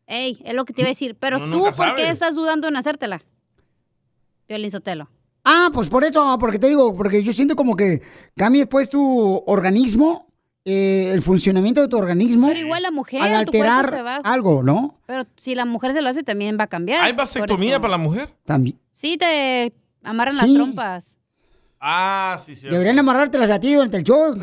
Ey, es lo que te iba a decir. Pero Uno tú, ¿por qué sabe. estás dudando en hacértela? Violín Sotelo. Ah, pues por eso, porque te digo, porque yo siento como que cambia pues tu organismo, eh, el funcionamiento de tu organismo. Pero igual la mujer, al alterar se va. algo, ¿no? Pero si la mujer se lo hace, también va a cambiar. ¿Hay vasectomía para la mujer? También. Sí, te amarran las Sí. trompas. Ah, sí, sí. Deberían amarrártelas a ti durante el show. <laughs>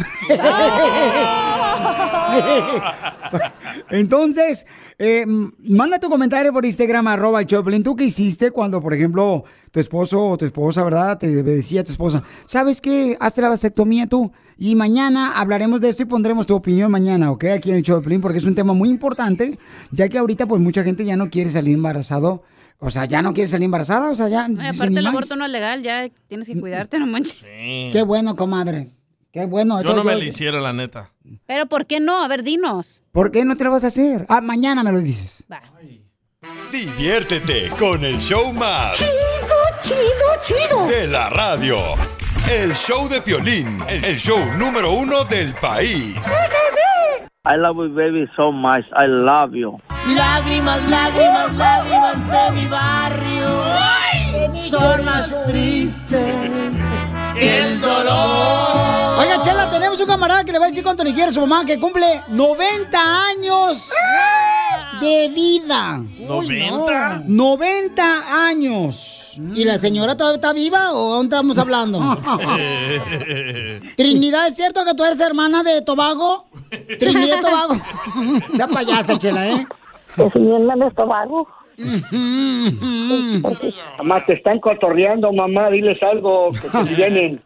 Entonces, eh, manda tu comentario por Instagram, arroba el Choplin. ¿Tú qué hiciste cuando, por ejemplo, tu esposo o tu esposa, verdad, te decía a tu esposa, ¿sabes qué? Hazte la vasectomía tú. Y mañana hablaremos de esto y pondremos tu opinión mañana, ¿ok? Aquí en el Choplin, porque es un tema muy importante, ya que ahorita, pues, mucha gente ya no quiere salir embarazado. O sea, ya no quiere salir embarazada, o sea, ya... Ay, aparte, "Ni el más". aborto no es legal, ya tienes que cuidarte, no manches. Qué bueno, comadre. Qué bueno. Yo no me yo- la hiciera, la neta. Pero ¿por qué no? A ver, dinos. ¿Por qué no te lo vas a hacer? Ah, mañana me lo dices. Diviértete con el show más. Chido, chido, chido. De la radio. El show de Piolín, el show número uno del país. I love you, baby, so much. I love you. Lágrimas, lágrimas, lágrimas de mi barrio. Son más tristes que el dolor. Oiga, Chela, tenemos un camarada que le va a decir cuánto le quiere a su mamá, que cumple 90 años de vida. Uy, no. 90 años. ¿Y la señora todavía está viva o aún estamos hablando? <laughs> Trinidad, ¿es cierto que tú eres hermana de Tobago? Trinidad Tobago. <laughs> Esa payasa, Chela, ¿eh? Es mi hermana de Tobago. Mamá, te están cotorreando, mamá. Diles algo que te <laughs> vienen.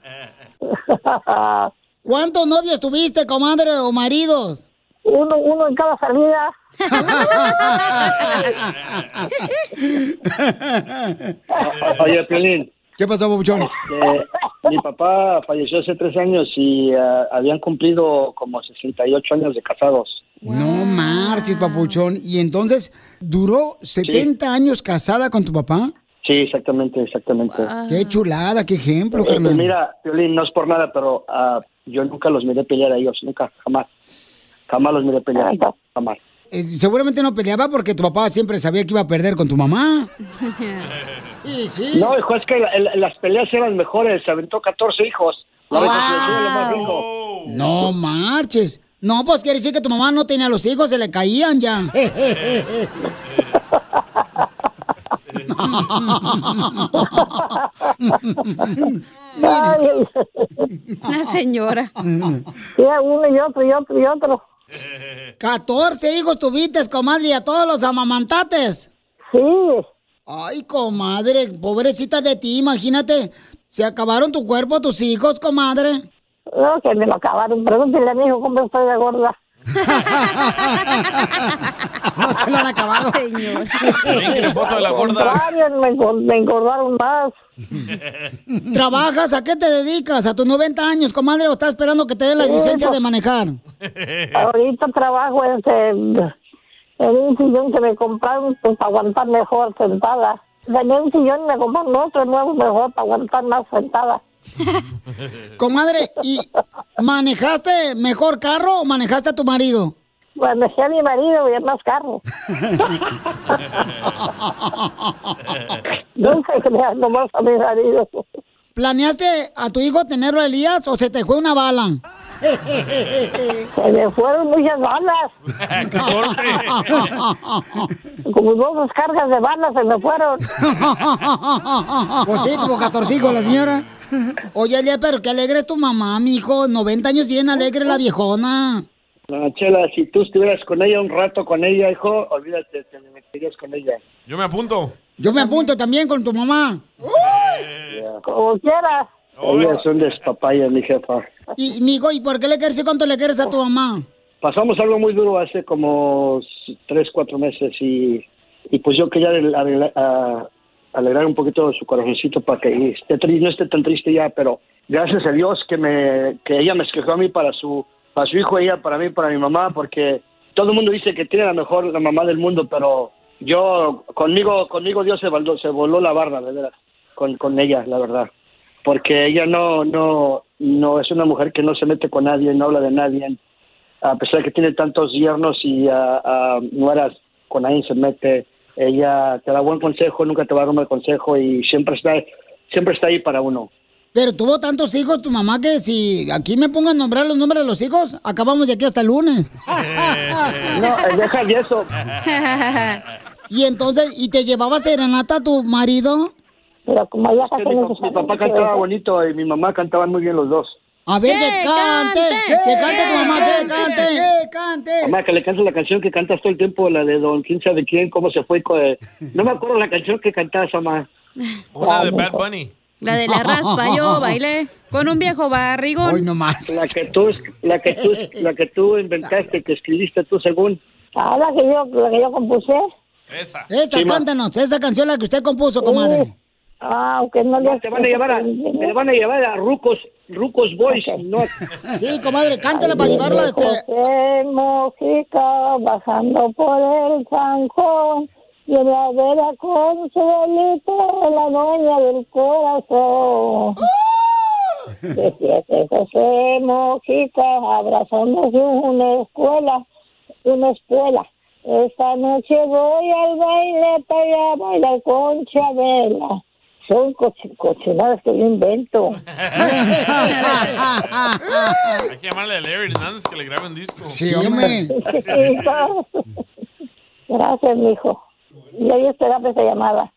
¿Cuántos novios tuviste, comadre, o maridos? Uno, uno en cada salida. <laughs> Oye, Piolín. ¿Qué pasó, Papuchón? este, mi papá falleció hace tres años y ah, habían cumplido como 68 años de casados. No marches, papuchón. Y entonces, ¿duró 70 años casada con tu papá? Sí, exactamente, exactamente. Qué chulada, qué ejemplo, Este, carnal. mira, Piolín, no es por nada, pero ah, yo nunca los miré pelear a ellos, nunca, jamás. Jamás los miré pelear, jamás. Eh, seguramente no peleaba porque tu papá siempre sabía que iba a perder con tu mamá. <laughs> Y sí. No, hijo, es que la- la- las peleas eran mejores, se aventó 14 hijos. La reconciliación es lo más lindo. No marches. No, pues quiere decir que tu mamá no tenía los hijos, se le caían ya. <laughs> <laughs> La señora. Sí, uno y otro y otro y otro. 14 hijos tuviste, comadre, y a todos los amamantates. Sí. Ay, comadre, pobrecita de ti, imagínate. Se acabaron tu cuerpo tus hijos, comadre. No, que me lo acabaron. Pregúntele a mi hijo cómo estoy de gorda. <laughs> No se lo han acabado. Señor. foto de la gorda. Contrario, me, engor- me engordaron más. <laughs> ¿Trabajas? ¿A qué te dedicas? ¿A tus 90 años, comadre? ¿O estás esperando que te den la Sí, licencia de manejar? Ahorita trabajo en un sillón que me compraron pues, para aguantar mejor sentada. Tenía un sillón y me compraron otro nuevo mejor para aguantar más sentada. <laughs> Comadre, ¿y manejaste mejor carro o manejaste a tu marido? Manejé a mi marido y es más carro. <laughs> Nunca creas nomás a mi marido. ¿Planeaste a tu hijo tenerlo Elías o se te fue una bala? Se me fueron muchas balas. <laughs> Como dos cargas de balas se me fueron. Pues sí, tuvo 14 hijos la señora. <laughs> Oye, Elías, pero qué alegre es tu mamá, mi hijo. 90 años bien alegre la viejona. No, Chela, si tú estuvieras con ella un rato con ella, hijo, olvídate, te meterías con ella. Yo me apunto. Yo me apunto también con tu mamá. Como quieras. Ella es un despapaya, mi jefa. Y, mi hijo, ¿y por qué le quieres y cuánto le quieres a tu mamá? Pasamos algo muy duro hace como tres, cuatro meses y, y pues yo quería arregla- arregla- a- alegrar un poquito su corazoncito para que esté tri- no esté tan triste ya, pero gracias a Dios que me que ella me escogió a mí para su para su hijo, ella para mí, para mi mamá, porque todo el mundo dice que tiene la mejor la mamá del mundo, pero yo conmigo conmigo Dios se voló, se voló la barra, de veras, con, con ella, la verdad, porque ella no no no es una mujer que no se mete con nadie, no habla de nadie, a pesar de que tiene tantos yernos y ah, ah, nueras con nadie se mete, ella te da buen consejo, nunca te va a dar un mal consejo y siempre está siempre está ahí para uno. Pero tuvo tantos hijos tu mamá que si aquí me pongo a nombrar los nombres de los hijos, acabamos de aquí hasta el lunes. <laughs> No, deja de eso. <laughs> y entonces, ¿y te llevaba serenata a tu marido? Pero como ya mi, mi papá cantaba bonito y mi mamá cantaban muy bien los dos. A ver, que cante, que cante tu mamá, que cante, que cante. Mamá, que le cantes la canción que cantas todo el tiempo, la de Don quién sabe quién, cómo se fue. No me acuerdo la canción que cantabas, mamá. Una de Bad Bunny. La de la raspa, yo <laughs> bailé con un viejo barrigón. Hoy nomás. La que tú, la que tú, <laughs> la que tú inventaste, que escribiste tú según. Ah, la que yo, la que yo compuse. Esa. Esa, Sí, ma. cántanos, esa canción la que usted compuso, comadre. Ah, aunque no le Te van a llevar a, te van a llevar a Rucos, Rucos Boys, no. <laughs> Sí, comadre, cántala para llevarla a este... José Mojica bajando por el Sanjón viene a ver a Consuelito, la dueña del corazón. <laughs> Decía que José Mojica abrazándose una escuela, una escuela. Esta noche voy al baile para ir a bailar con Chabela. Son coch- cochinadas que yo invento. <laughs> Hay que llamarle a Larry Hernández que le grabe un disco. Sí, hombre. <laughs> Gracias, mijo. Y ahí esperaba esa llamada.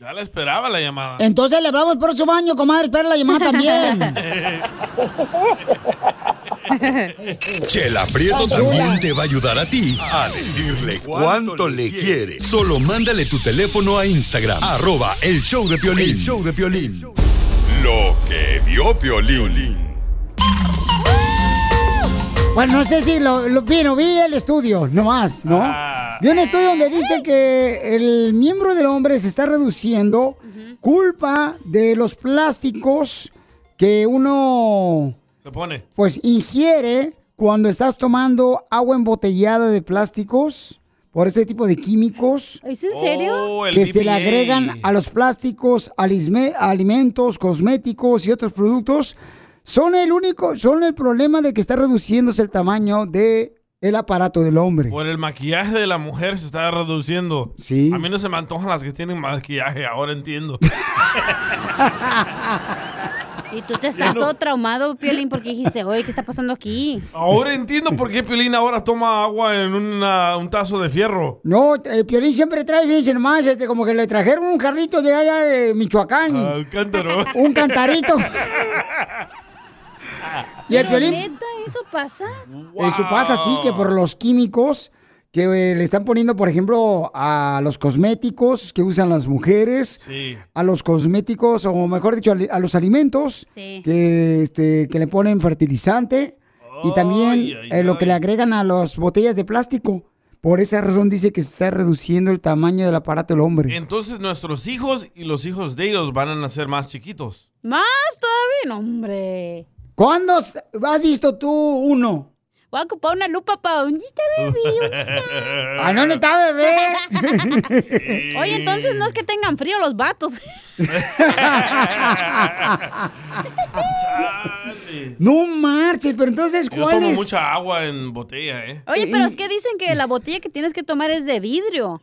Ya la esperaba la llamada. Entonces le hablamos el próximo año, comadre, espera la llamada también. <laughs> <laughs> Chela Prieto también te va a ayudar a ti a decirle cuánto le quiere. Solo mándale tu teléfono a Instagram, arroba el show de Piolín. El show de Piolín. Lo que vio Piolín. Bueno, no sé si lo, lo vi, no vi el estudio, nomás, ¿no? Vi un estudio donde dice que el miembro del hombre se está reduciendo culpa de los plásticos que uno, Se pone. pues, ingiere cuando estás tomando agua embotellada de plásticos por ese tipo de químicos ¿Es en serio? Oh, que se le agregan a los plásticos, alisme- alimentos, cosméticos y otros productos, son el único, son el problema de que está reduciéndose el tamaño de el aparato del hombre. Por el maquillaje de la mujer se está reduciendo. Sí. A mí no se me antojan las que tienen maquillaje, ahora entiendo. <laughs> Y tú te estás todo traumado, Piolín, porque dijiste, oye, ¿qué está pasando aquí? Ahora entiendo por qué Piolín ahora toma agua en una- un tazo de fierro. No, el Piolín siempre trae, fíjense nomás, este, como que le trajeron un jarrito de allá de Michoacán. Ah, un cántaro. <laughs> un cantarito. <laughs> y el Piolín... ¿Neta eso pasa? Eso pasa así que por los químicos que eh, le están poniendo, por ejemplo, a los cosméticos que usan las mujeres, Sí. a los cosméticos, o mejor dicho, a los alimentos Sí. que, este, que le ponen fertilizante. y también eh, lo que le agregan a las botellas de plástico. Por esa razón dice que se está reduciendo el tamaño del aparato del hombre. Entonces nuestros hijos y los hijos de ellos van a nacer más chiquitos. Más todavía, no, hombre. ¿Cuándo has visto tú uno? Voy a ocupar una lupa para un está bebé, ¿dónde? ¡Ay, dónde está, bebé? <laughs> Oye, entonces no es que tengan frío los vatos. <laughs> No marches, pero entonces, Yo ¿cuál tomo es? mucha agua en botella, ¿eh? Oye, pero es que dicen que la botella que tienes que tomar es de vidrio.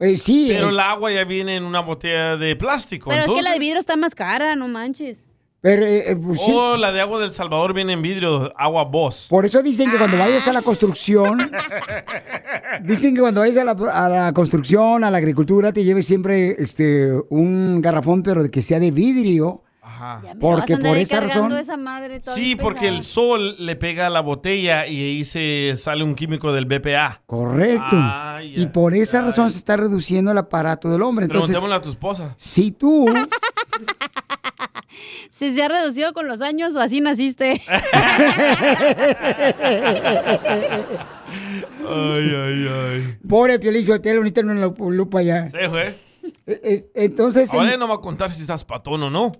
Eh, sí. Pero eh, el agua ya viene en una botella de plástico. Pero es que la de vidrio está más cara, no manches. Pero, eh, eh, pues, sí. Oh, la de agua del Salvador viene en vidrio, agua Boss. Por eso dicen que cuando vayas a la construcción, <laughs> dicen que cuando vayas a la, a la construcción, a la agricultura, te lleves siempre este un garrafón, pero que sea de vidrio. Porque por esa razón. Esa madre toda Sí, porque el sol le pega a la botella y ahí se sale un químico del BPA. Correcto. Ay, y por esa razón se está reduciendo el aparato del hombre. Entonces, Preguntémosle a tu esposa. si tú <laughs> Si se ha reducido con los años o así naciste. <laughs> Ay, ay, ay. Pobre Piolín Sotelo, ahorita no la lupa ya. Sí, güey. Entonces, Ahora en- ya no va a contar si estás patón o no.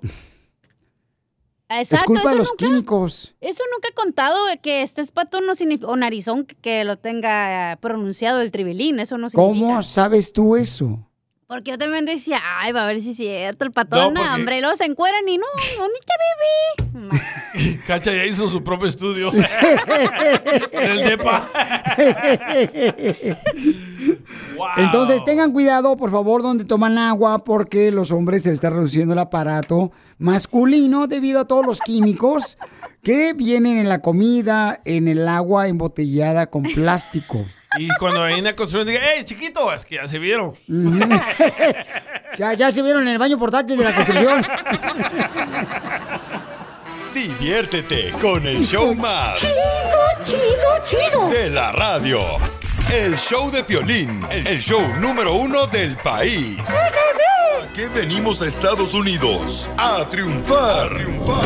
Exacto, es culpa de los nunca- químicos. Eso nunca he contado que estés patón no o narizón que, que lo tenga pronunciado el tribilín, eso no significa. ¿Cómo sabes tú eso? Porque yo también decía, ay, va a ver si es cierto, el patón, No, porque- hombre, y luego se encueran y no, ¿dónde está bebé? <laughs> Cacha ya hizo su propio estudio. <laughs> en el DEPA. <laughs> Entonces tengan cuidado, por favor, donde toman agua, porque los hombres se les está reduciendo el aparato masculino debido a todos los químicos que vienen en la comida, en el agua embotellada con plástico. Y cuando hay una construcción diga, ¡eh, chiquito! Es que ya se vieron. Ya, ya se vieron en el baño portátil de la construcción. Diviértete con el show más. Chido, chido, chido. De la radio. El show de Piolín. El show número uno del país. ¿A qué venimos a Estados Unidos? A triunfar. triunfar.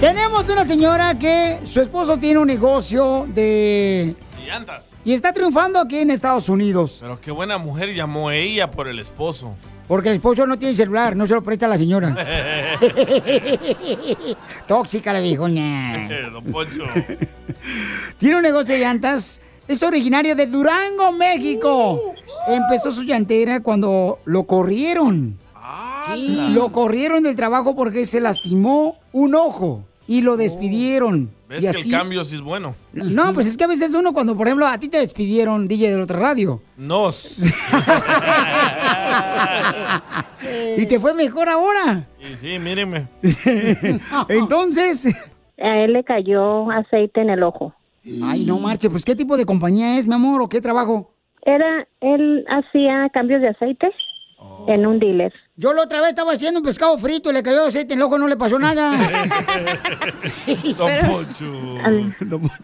Tenemos una señora que su esposo tiene un negocio de... Y andas. Y está triunfando aquí en Estados Unidos. Pero qué buena mujer llamó ella por el esposo. Porque el esposo no tiene celular, no se lo presta a la señora. <laughs> Tóxica la viejona. <laughs> Don Poncho. <laughs> Tiene un negocio de llantas. Es originario de Durango, México. Empezó su llantera cuando lo corrieron. Sí, lo corrieron del trabajo porque se lastimó un ojo y lo despidieron. ¿Ves y que así. el cambio sí es bueno? No, pues es que a veces uno cuando, por ejemplo, a ti te despidieron, DJ de la otra radio, Nos. <laughs> y te fue mejor ahora. Y sí, mírenme. <laughs> Entonces. A él le cayó aceite en el ojo. Ay, no marche, pues ¿qué tipo de compañía es, mi amor, o qué trabajo? Era, él hacía cambios de aceite en un dealer. Yo la otra vez estaba haciendo un pescado frito y le cayó aceite en el ojo, no le pasó nada. <laughs> Don Pero- Poncho.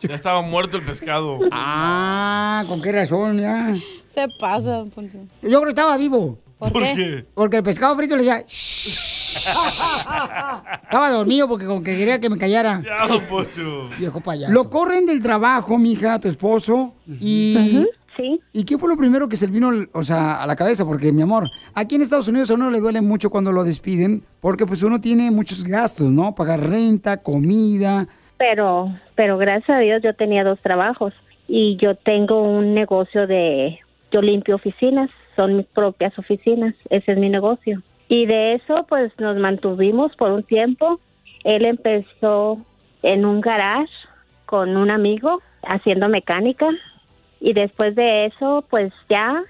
Ya estaba muerto el pescado. Ah, ¿con qué razón ya? Se pasa, don Poncho. Yo creo que estaba vivo. ¿Por ¿Por qué? qué? Porque el pescado frito le decía... "Shh". <laughs> estaba dormido porque como que quería que me callara. Ya, Don Poncho. Viejo payaso. Lo corren del trabajo, mija, tu esposo, y... Sí. ¿Y qué fue lo primero que se le vino, o sea, a la cabeza? Porque, mi amor, aquí en Estados Unidos a uno le duele mucho cuando lo despiden, porque pues uno tiene muchos gastos, ¿no? Pagar renta, comida. Pero, pero gracias a Dios yo tenía dos trabajos y yo tengo un negocio de, yo limpio oficinas, son mis propias oficinas, ese es mi negocio. Y de eso pues nos mantuvimos por un tiempo. Él empezó en un garage con un amigo haciendo mecánica y después de eso pues ya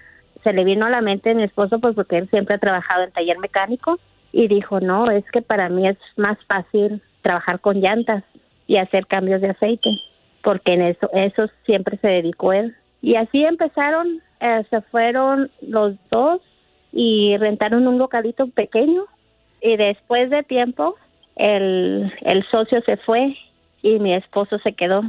se le vino a la mente a mi esposo pues porque él siempre ha trabajado en taller mecánico y dijo no es que para mí es más fácil trabajar con llantas y hacer cambios de aceite porque en eso eso siempre se dedicó él y así empezaron eh, se fueron los dos y rentaron un localito pequeño y después de tiempo el, el socio se fue y mi esposo se quedó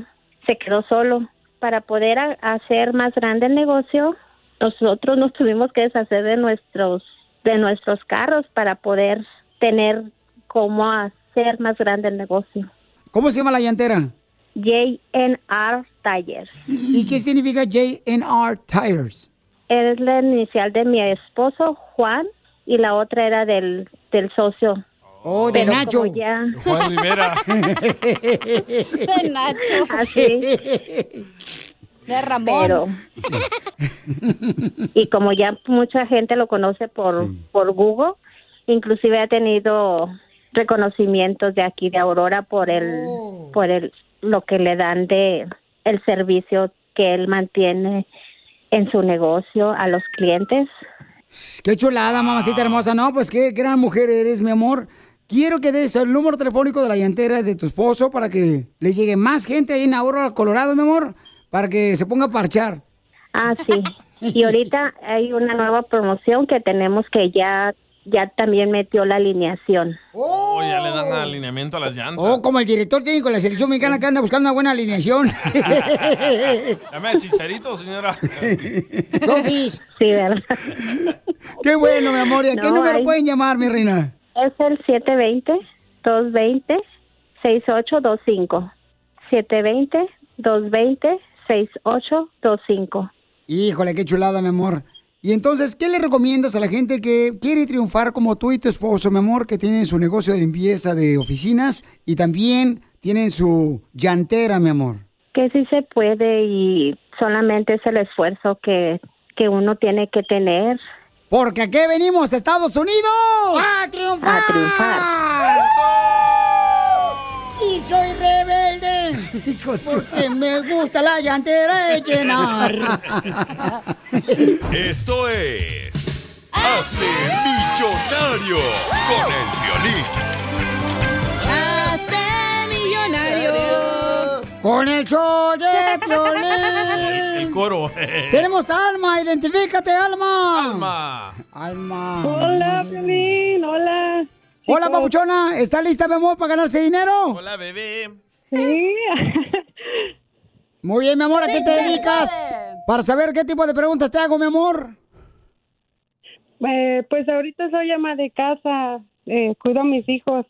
se quedó solo para poder hacer más grande el negocio nosotros nos tuvimos que deshacer de nuestros de nuestros carros para poder tener cómo hacer más grande el negocio ¿Cómo se llama la llantera? JNR Tires. ¿Y qué significa JNR Tires? Es la inicial de mi esposo, Juan, y la otra era del, del socio. Oh, de Pero Nacho. ya- Juan Rivera. De Nacho. <laughs> Así. De Ramón. Pero. y como ya mucha gente lo conoce por, por Google, inclusive ha tenido reconocimientos de aquí de Aurora por el por el lo que le dan de el servicio que él mantiene en su negocio a los clientes. Qué chulada, mamacita hermosa. No, pues qué gran mujer eres, mi amor. Quiero que des el número telefónico de la llantera de tu esposo para que le llegue más gente ahí en Aurora, Colorado, mi amor, para que se ponga a parchar. Ah, sí. Y <laughs> ahorita hay una nueva promoción que tenemos que ya ya también metió la alineación. Oh, ya le dan alineamiento a las llantas. Oh, como el director técnico de la selección mexicana que anda buscando una buena alineación. <laughs> Llame a Chicharito, señora. Sofis. Sí, ¿verdad? Qué bueno, mi amor. ¿Y a qué número hay- pueden llamar, mi reina? Es el 720-220-6825. 720-220-6825. Híjole, qué chulada, mi amor. Y entonces, ¿qué le recomiendas a la gente que quiere triunfar como tú y tu esposo, mi amor, que tienen su negocio de limpieza de oficinas y también tienen su llantera, mi amor? Que sí se puede y solamente es el esfuerzo que, que uno tiene que tener. Porque aquí venimos, Estados Unidos. ¡A triunfar! A triunfar. Y soy rebelde. <laughs> Porque me gusta la llantera de llenar. Esto es. Hazte millonario con el violín. Hazte millonario. Con el show de El <laughs> Piolín. Coro. <laughs> Tenemos a Alma, identifícate, Alma. Alma. Alma. Hola, Piolín, hola. Hola, papuchona. ¿Está lista, mi amor, para ganarse dinero? Hola, bebé. Sí. <laughs> Muy bien, mi amor. ¿A qué te dedicas? Para saber qué tipo de preguntas te hago, mi amor. Eh, pues ahorita soy ama de casa, eh, cuido a mis hijos.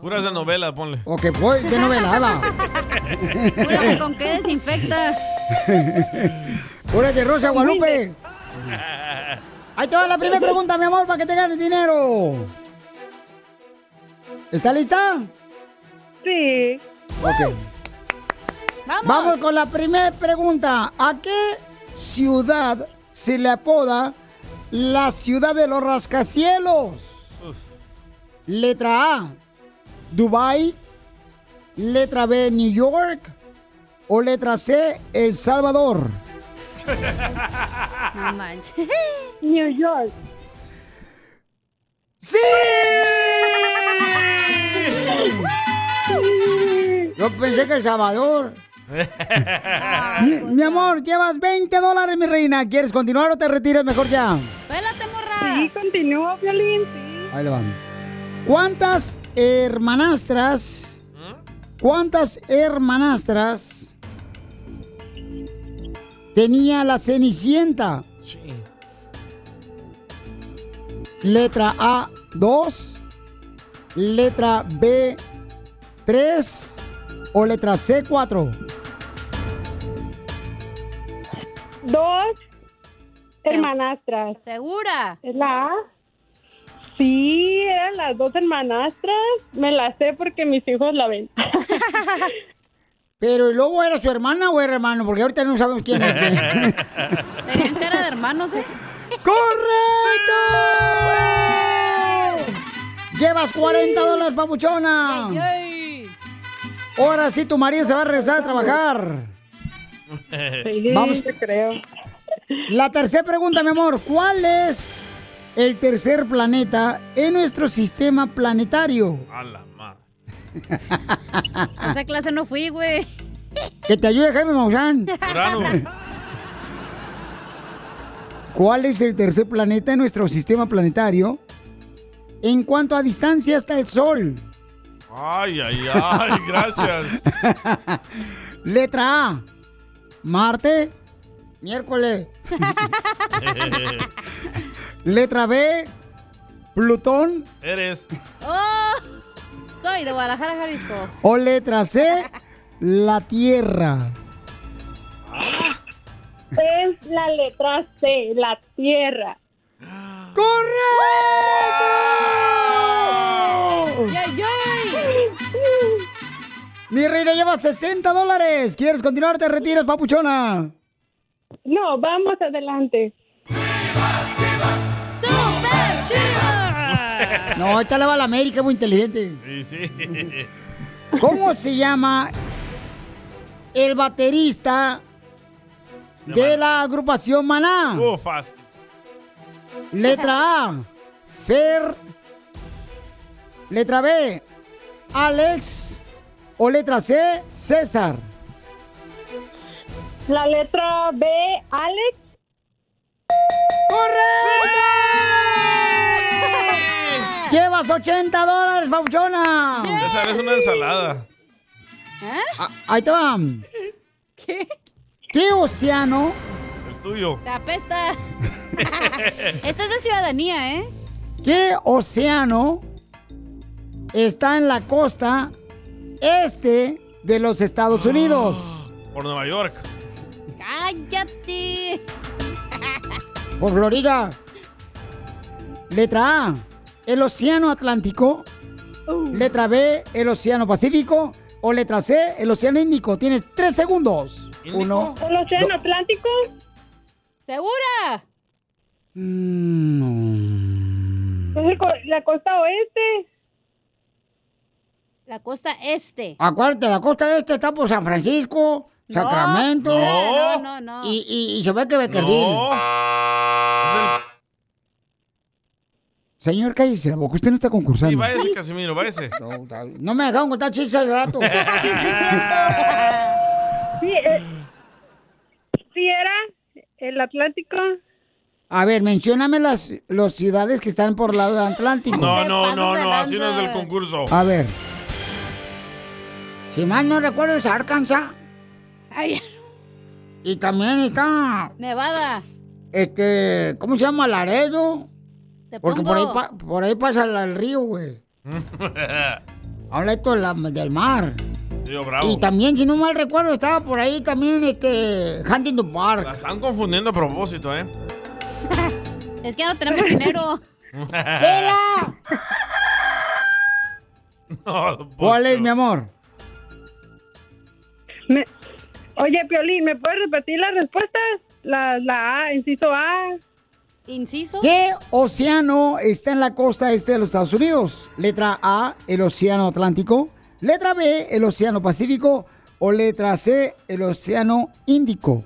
Puras de novela, ponle. Ok, voy de novela, ahí va. <laughs> ¿Con qué desinfecta? <laughs> De Rosa Guadalupe. Ahí te va la primera pregunta, mi amor, para que te ganes dinero. ¿Está lista? Sí. Ok. Vamos. con la primera pregunta. ¿A qué ciudad se le apoda la ciudad de los rascacielos? Letra A, Dubai. Letra B, New York. O letra C, El Salvador. <laughs> No manches. New York. ¡Sí! <laughs> Yo pensé que El Salvador. Mi, mi amor, llevas 20 dólares, mi reina. ¿Quieres continuar o te retiras mejor ya? Pélate, morra. Sí, continúo, Violín, sí. Ahí le van. ¿Cuántas hermanastras? ¿Cuántas hermanastras tenía la Cenicienta? Sí. Letra A, 2. Letra B, 3. O letra C, 4. Dos hermanastras. ¿Segura? ¿Es la A? Sí, eran las dos hermanastras. Me la sé porque mis hijos la ven. <laughs> Pero ¿y luego era su hermana o era hermano, porque ahorita no sabemos quién es. <laughs> Tenían cara de hermanos, ¿eh? ¡Correcto! Llevas 40 dólares, papuchona. Ahora sí, tu marido se va a regresar a trabajar. Sí, Vamos. te creo. La tercera pregunta, mi amor. ¿Cuál es el tercer planeta en nuestro sistema planetario? A la. A <laughs> esa clase no fui, güey. Que te ayude Jaime Maussan. ¿Cuál es el tercer planeta en nuestro sistema planetario en cuanto a distancia hasta el Sol? Ay, ay, ay, <laughs> gracias. Letra A, Marte, miércoles. <laughs> Letra B, Plutón. Eres. Oh, soy de Guadalajara, Jalisco. O letra C, la tierra? Es la letra C, la tierra. ¡Correcto! Mi reina lleva 60 dólares. ¿Quieres continuar? ¿Te retiras, papuchona? No, vamos adelante. No, ahorita le va a la América, muy inteligente. Sí, sí. ¿Cómo se llama el baterista de la agrupación Maná? Fácil. Letra A, Fer. Letra B, Alex. O letra C, César. La letra B, Alex. Llevas 80 dólares, Pauchona. Esa es una ensalada. Ah, ahí te va. ¿Qué? ¿Qué océano? El tuyo. Te apesta. <laughs> Esta es de ciudadanía, ¿eh? ¿Qué océano está en la costa este de los Estados Unidos? Por Nueva York. ¡Cállate! Por Florida. Letra A, el Océano Atlántico. Letra B, el Océano Pacífico. O letra C, el Océano Índico. Tienes tres segundos. Uno. ¿El océano Atlántico? ¿Segura? Mm, ¿Es el co- la costa oeste? La costa este. Acuérdate, la costa este está por San Francisco, Sacramento. No, no, no. Y, y- y se ve que Beckerville. Señor, cállese la boca. Usted no está Sí, concursando. váyase, Casimiro, váyase. <laughs> No me dejaron contar chistes hace rato. <laughs> Sí, eh, sí era el Atlántico. A ver, mencióname las, las ciudades que están por lado Atlántico. No, no, no, no, así no es el concurso. A ver. Si mal no recuerdo es Arkansas. Ay, Y también está, Nevada. este, ¿cómo se llama? Laredo. Te Porque por ahí, pa- por ahí pasa la- el río, güey. <laughs> Habla esto de la- del mar. Tío Bravo. Y también, si no mal recuerdo, estaba por ahí también, este, Huntington La Park. están confundiendo a propósito, ¿eh? <laughs> Es que no tenemos dinero. <laughs> ¡Vela! No, ¿Cuál es, mi amor? Me- Oye, Piolín, ¿me puedes repetir las respuestas? La, la A, inciso A. ¿Inciso? ¿Qué océano está en la costa este de los Estados Unidos? Letra A, el Océano Atlántico. Letra B, el Océano Pacífico. O letra C, el Océano Índico.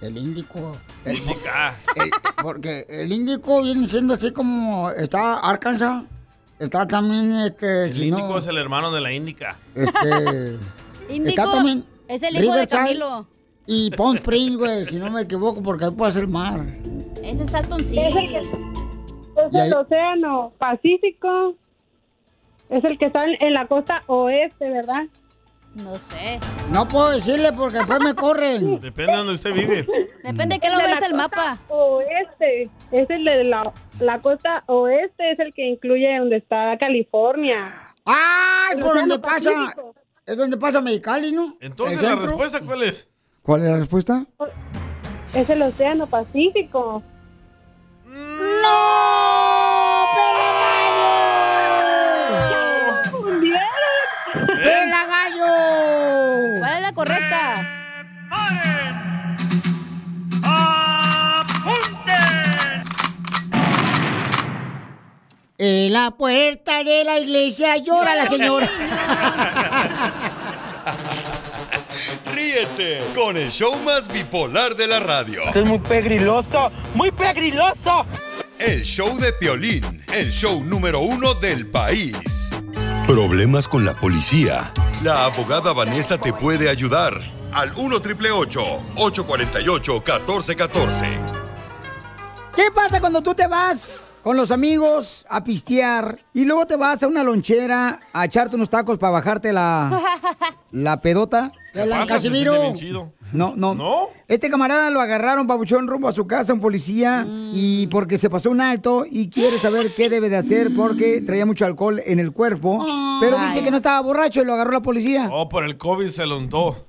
El Índico. El- el- porque el Índico viene siendo así como está Arkansas. Está también, este, El si índico no, es el hermano de la índica. este, <laughs> Índico está también es el hijo de Camilo. Y Palm Springs, güey, si no me equivoco, porque ahí puede ser mar. Ese es Salton Es el, que- es ahí- el océano Pacífico. Es el que está en, la costa oeste, ¿verdad? No sé. No puedo decirle porque después me corren. <laughs> Depende de donde usted vive. Depende de qué lo de ves la el mapa. Oeste. Es el de la, la costa oeste, es el que incluye donde está California. ¡Ah! Es por donde pasa. Pacífico. Es donde pasa Mexicali, ¿no? Entonces, ¿El ¿la respuesta cuál es? ¿Cuál es la respuesta? Es el océano Pacífico. ¡No! ¡Hundieron! ¡Pela gallo! ¿Cuál es la correcta? En la puerta de la iglesia llora la señora. <laughs> <laughs> Ríete con el show más bipolar de la radio. Esto es muy pegriloso, muy pegriloso. El show de Piolín, el show número uno del país. Problemas con la policía. La abogada Vanessa te puede ayudar. Al 1 triple 848 1414. ¿Qué pasa cuando tú te vas con los amigos a pistear y luego te vas a una lonchera a echarte unos tacos para bajarte la, <laughs> la pedota? ¿Qué La pasa? Se Casimiro. No, no. ¿No? Este camarada lo agarraron, papuchón, rumbo a su casa, un policía, y porque se pasó un alto y quiere saber qué debe de hacer porque traía mucho alcohol en el cuerpo. Pero dice que no estaba borracho y lo agarró la policía. Oh, por el COVID se lo untó.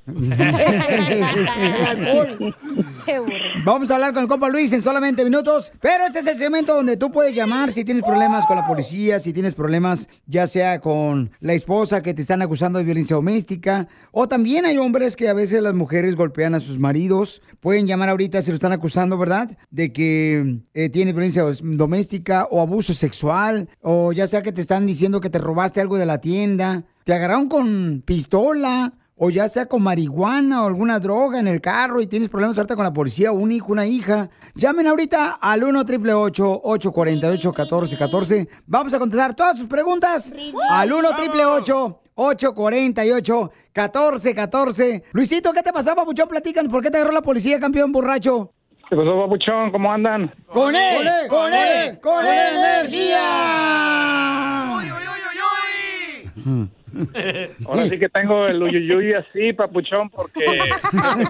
Vamos a hablar con el compa Luis en solamente minutos. Pero este es el segmento donde tú puedes llamar si tienes problemas con la policía, si tienes problemas ya sea con la esposa que te están acusando de violencia doméstica. O también hay hombres que a veces las mujeres golpean a sus maridos. Pueden llamar ahorita si lo están acusando, ¿verdad? De que eh, tiene violencia doméstica o abuso sexual. O ya sea que te están diciendo que te robaste algo de la tienda. Te agarraron con pistola o ya sea con marihuana o alguna droga en el carro y tienes problemas ahorita con la policía, un hijo, una hija, llamen ahorita al 1 888 848 1414 Vamos a contestar todas sus preguntas al 1 888 848 1414 Luisito, ¿qué te pasó, papuchón? Platícanos, ¿por qué te agarró la policía, campeón borracho? ¿Qué pasó, papuchón? ¿Cómo andan? ¡Con él! ¡Con él! ¡Con él! energía! Ahora sí que tengo el uyuyuy así, papuchón, porque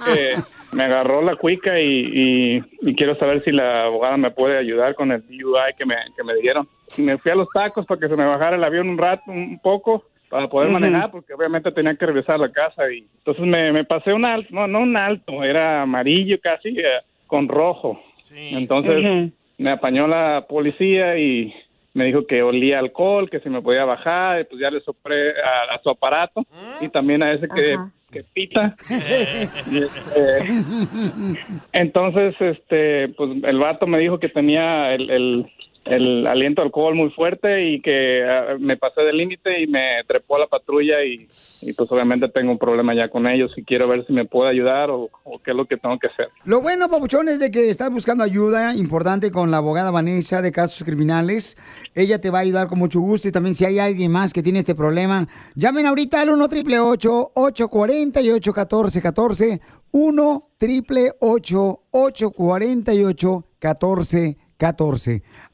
que me agarró la cuica y, y- y quiero saber si la abogada me puede ayudar con el DUI que me, que me dieron. Me fui a los tacos para que se me bajara el avión un rato, un poco, para poder manejar, porque obviamente tenía que regresar a la casa. y Entonces me, me pasé un alto, no, no un alto, era amarillo casi, eh, con rojo. Entonces me apañó la policía y me dijo que olía alcohol, que se me podía bajar, y pues ya le sopré a, a su aparato y también a ese que, que pita. <laughs> Y, este, entonces, este, pues el vato me dijo que tenía el, el, el aliento alcohol muy fuerte y que ah, me pasé del límite y me trepó a la patrulla y, pues obviamente tengo un problema ya con ellos y quiero ver si me puede ayudar o, o qué es lo que tengo que hacer. Lo bueno, Papuchón, es de que estás buscando ayuda importante con la abogada Vanessa de casos criminales. Ella te va a ayudar con mucho gusto y también si hay alguien más que tiene este problema, llamen ahorita al 1 888 848 1414 1 888 848 1414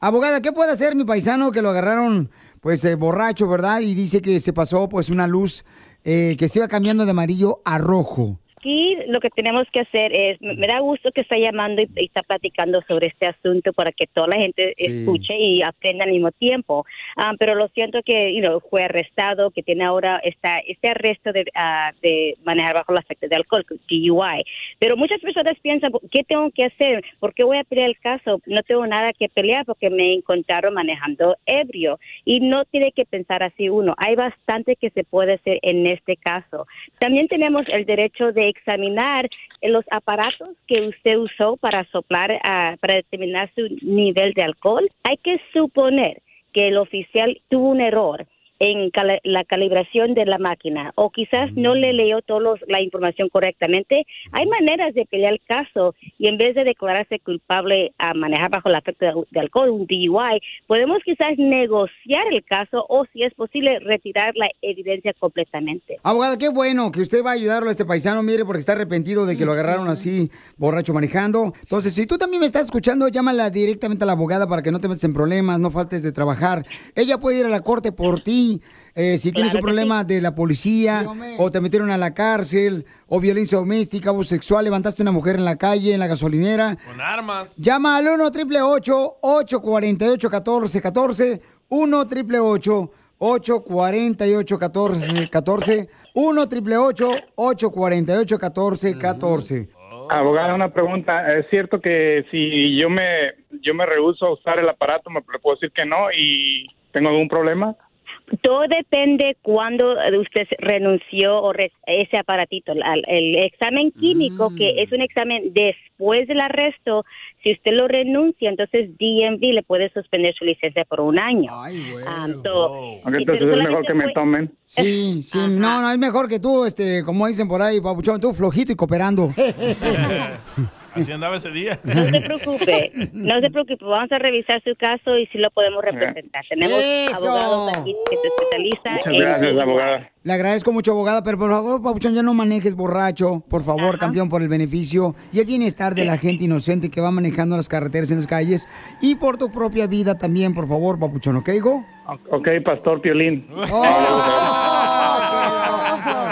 Abogada, ¿qué puede hacer mi paisano que lo agarraron pues eh, borracho, verdad? Y dice que se pasó pues una luz eh, que se iba cambiando de amarillo a rojo. Aquí lo que tenemos que hacer es, me da gusto que está llamando y, y está platicando sobre este asunto para que toda la gente Sí. escuche y aprenda al mismo tiempo. Ah, pero lo siento que you know, fue arrestado, que tiene ahora esta, este arresto de, ah, de manejar bajo el efecto de alcohol, DUI. Pero muchas personas piensan, ¿qué tengo que hacer? ¿Por qué voy a pelear el caso? No tengo nada que pelear porque me encontraron manejando ebrio. Y no tiene que pensar así uno. Hay bastante que se puede hacer en este caso. También tenemos el derecho de examinar los aparatos que usted usó para soplar, ah, para determinar su nivel de alcohol. Hay que suponer que el oficial tuvo un error en cala- la calibración de la máquina o quizás no le leyó toda la información correctamente. Hay maneras de pelear el caso y en vez de declararse culpable a manejar bajo el efecto de, de alcohol, un DUI, podemos quizás negociar el caso o si es posible retirar la evidencia completamente. Abogada, qué bueno que usted va a ayudarlo a este paisano, mire, porque está arrepentido de que lo agarraron así, borracho manejando. Entonces, si tú también me estás escuchando, llámala directamente a la abogada para que no te metas en problemas, no faltes de trabajar. Ella puede ir a la corte por ti. Eh, si tienes un Claro problema de la policía, o te metieron a la cárcel, o violencia doméstica, abuso sexual, levantaste a una mujer en la calle, en la gasolinera. Con armas. Llama al 1 888 848 1414 1 888 848 1414 1 888 848 1414 Abogada, una pregunta. ¿Es cierto que si yo me yo me rehuso a usar el aparato, me puedo decir que no y tengo algún problema? Todo depende cuándo usted se- renunció o re- ese aparatito, el, el examen químico, que es un examen después del arresto. Si usted lo renuncia, entonces DMV le puede suspender su licencia por un año. Ah, so, Ok, entonces es mejor que me tomen. <laughs> Sí, sí, no, no, es mejor que tú, este, como dicen por ahí, papuchón, tú flojito y cooperando. <laughs> Así andaba ese día. <laughs> No se preocupe, no se preocupe, vamos a revisar su caso y si lo podemos representar. Tenemos ¡Eso! abogados aquí que se especializan Muchas en- gracias, abogada. Le agradezco mucho, abogada, pero por favor, papuchón, ya no manejes borracho, por favor, campeón, por el beneficio y el bienestar de la gente inocente que va manejando las carreteras en las calles y por tu propia vida también, por favor, papuchón, ¿ok, hijo? Ok, Pastor Piolín. Oh,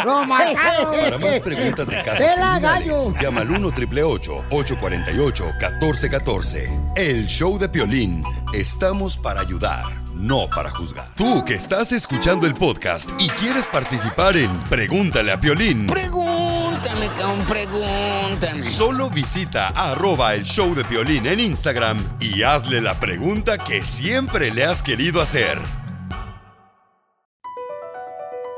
¡Lo mataron! Para más preguntas de casos ¡Pela, criminales, gallo! llama al 1 888 848 1414 El show de Piolín. Estamos para ayudar, no para juzgar. Tú que estás escuchando el podcast y quieres participar en Pregúntale a Piolín. Pregúntame, cabrón, pregúntame. Solo visita arroba el show de Piolín en Instagram y hazle la pregunta que siempre le has querido hacer.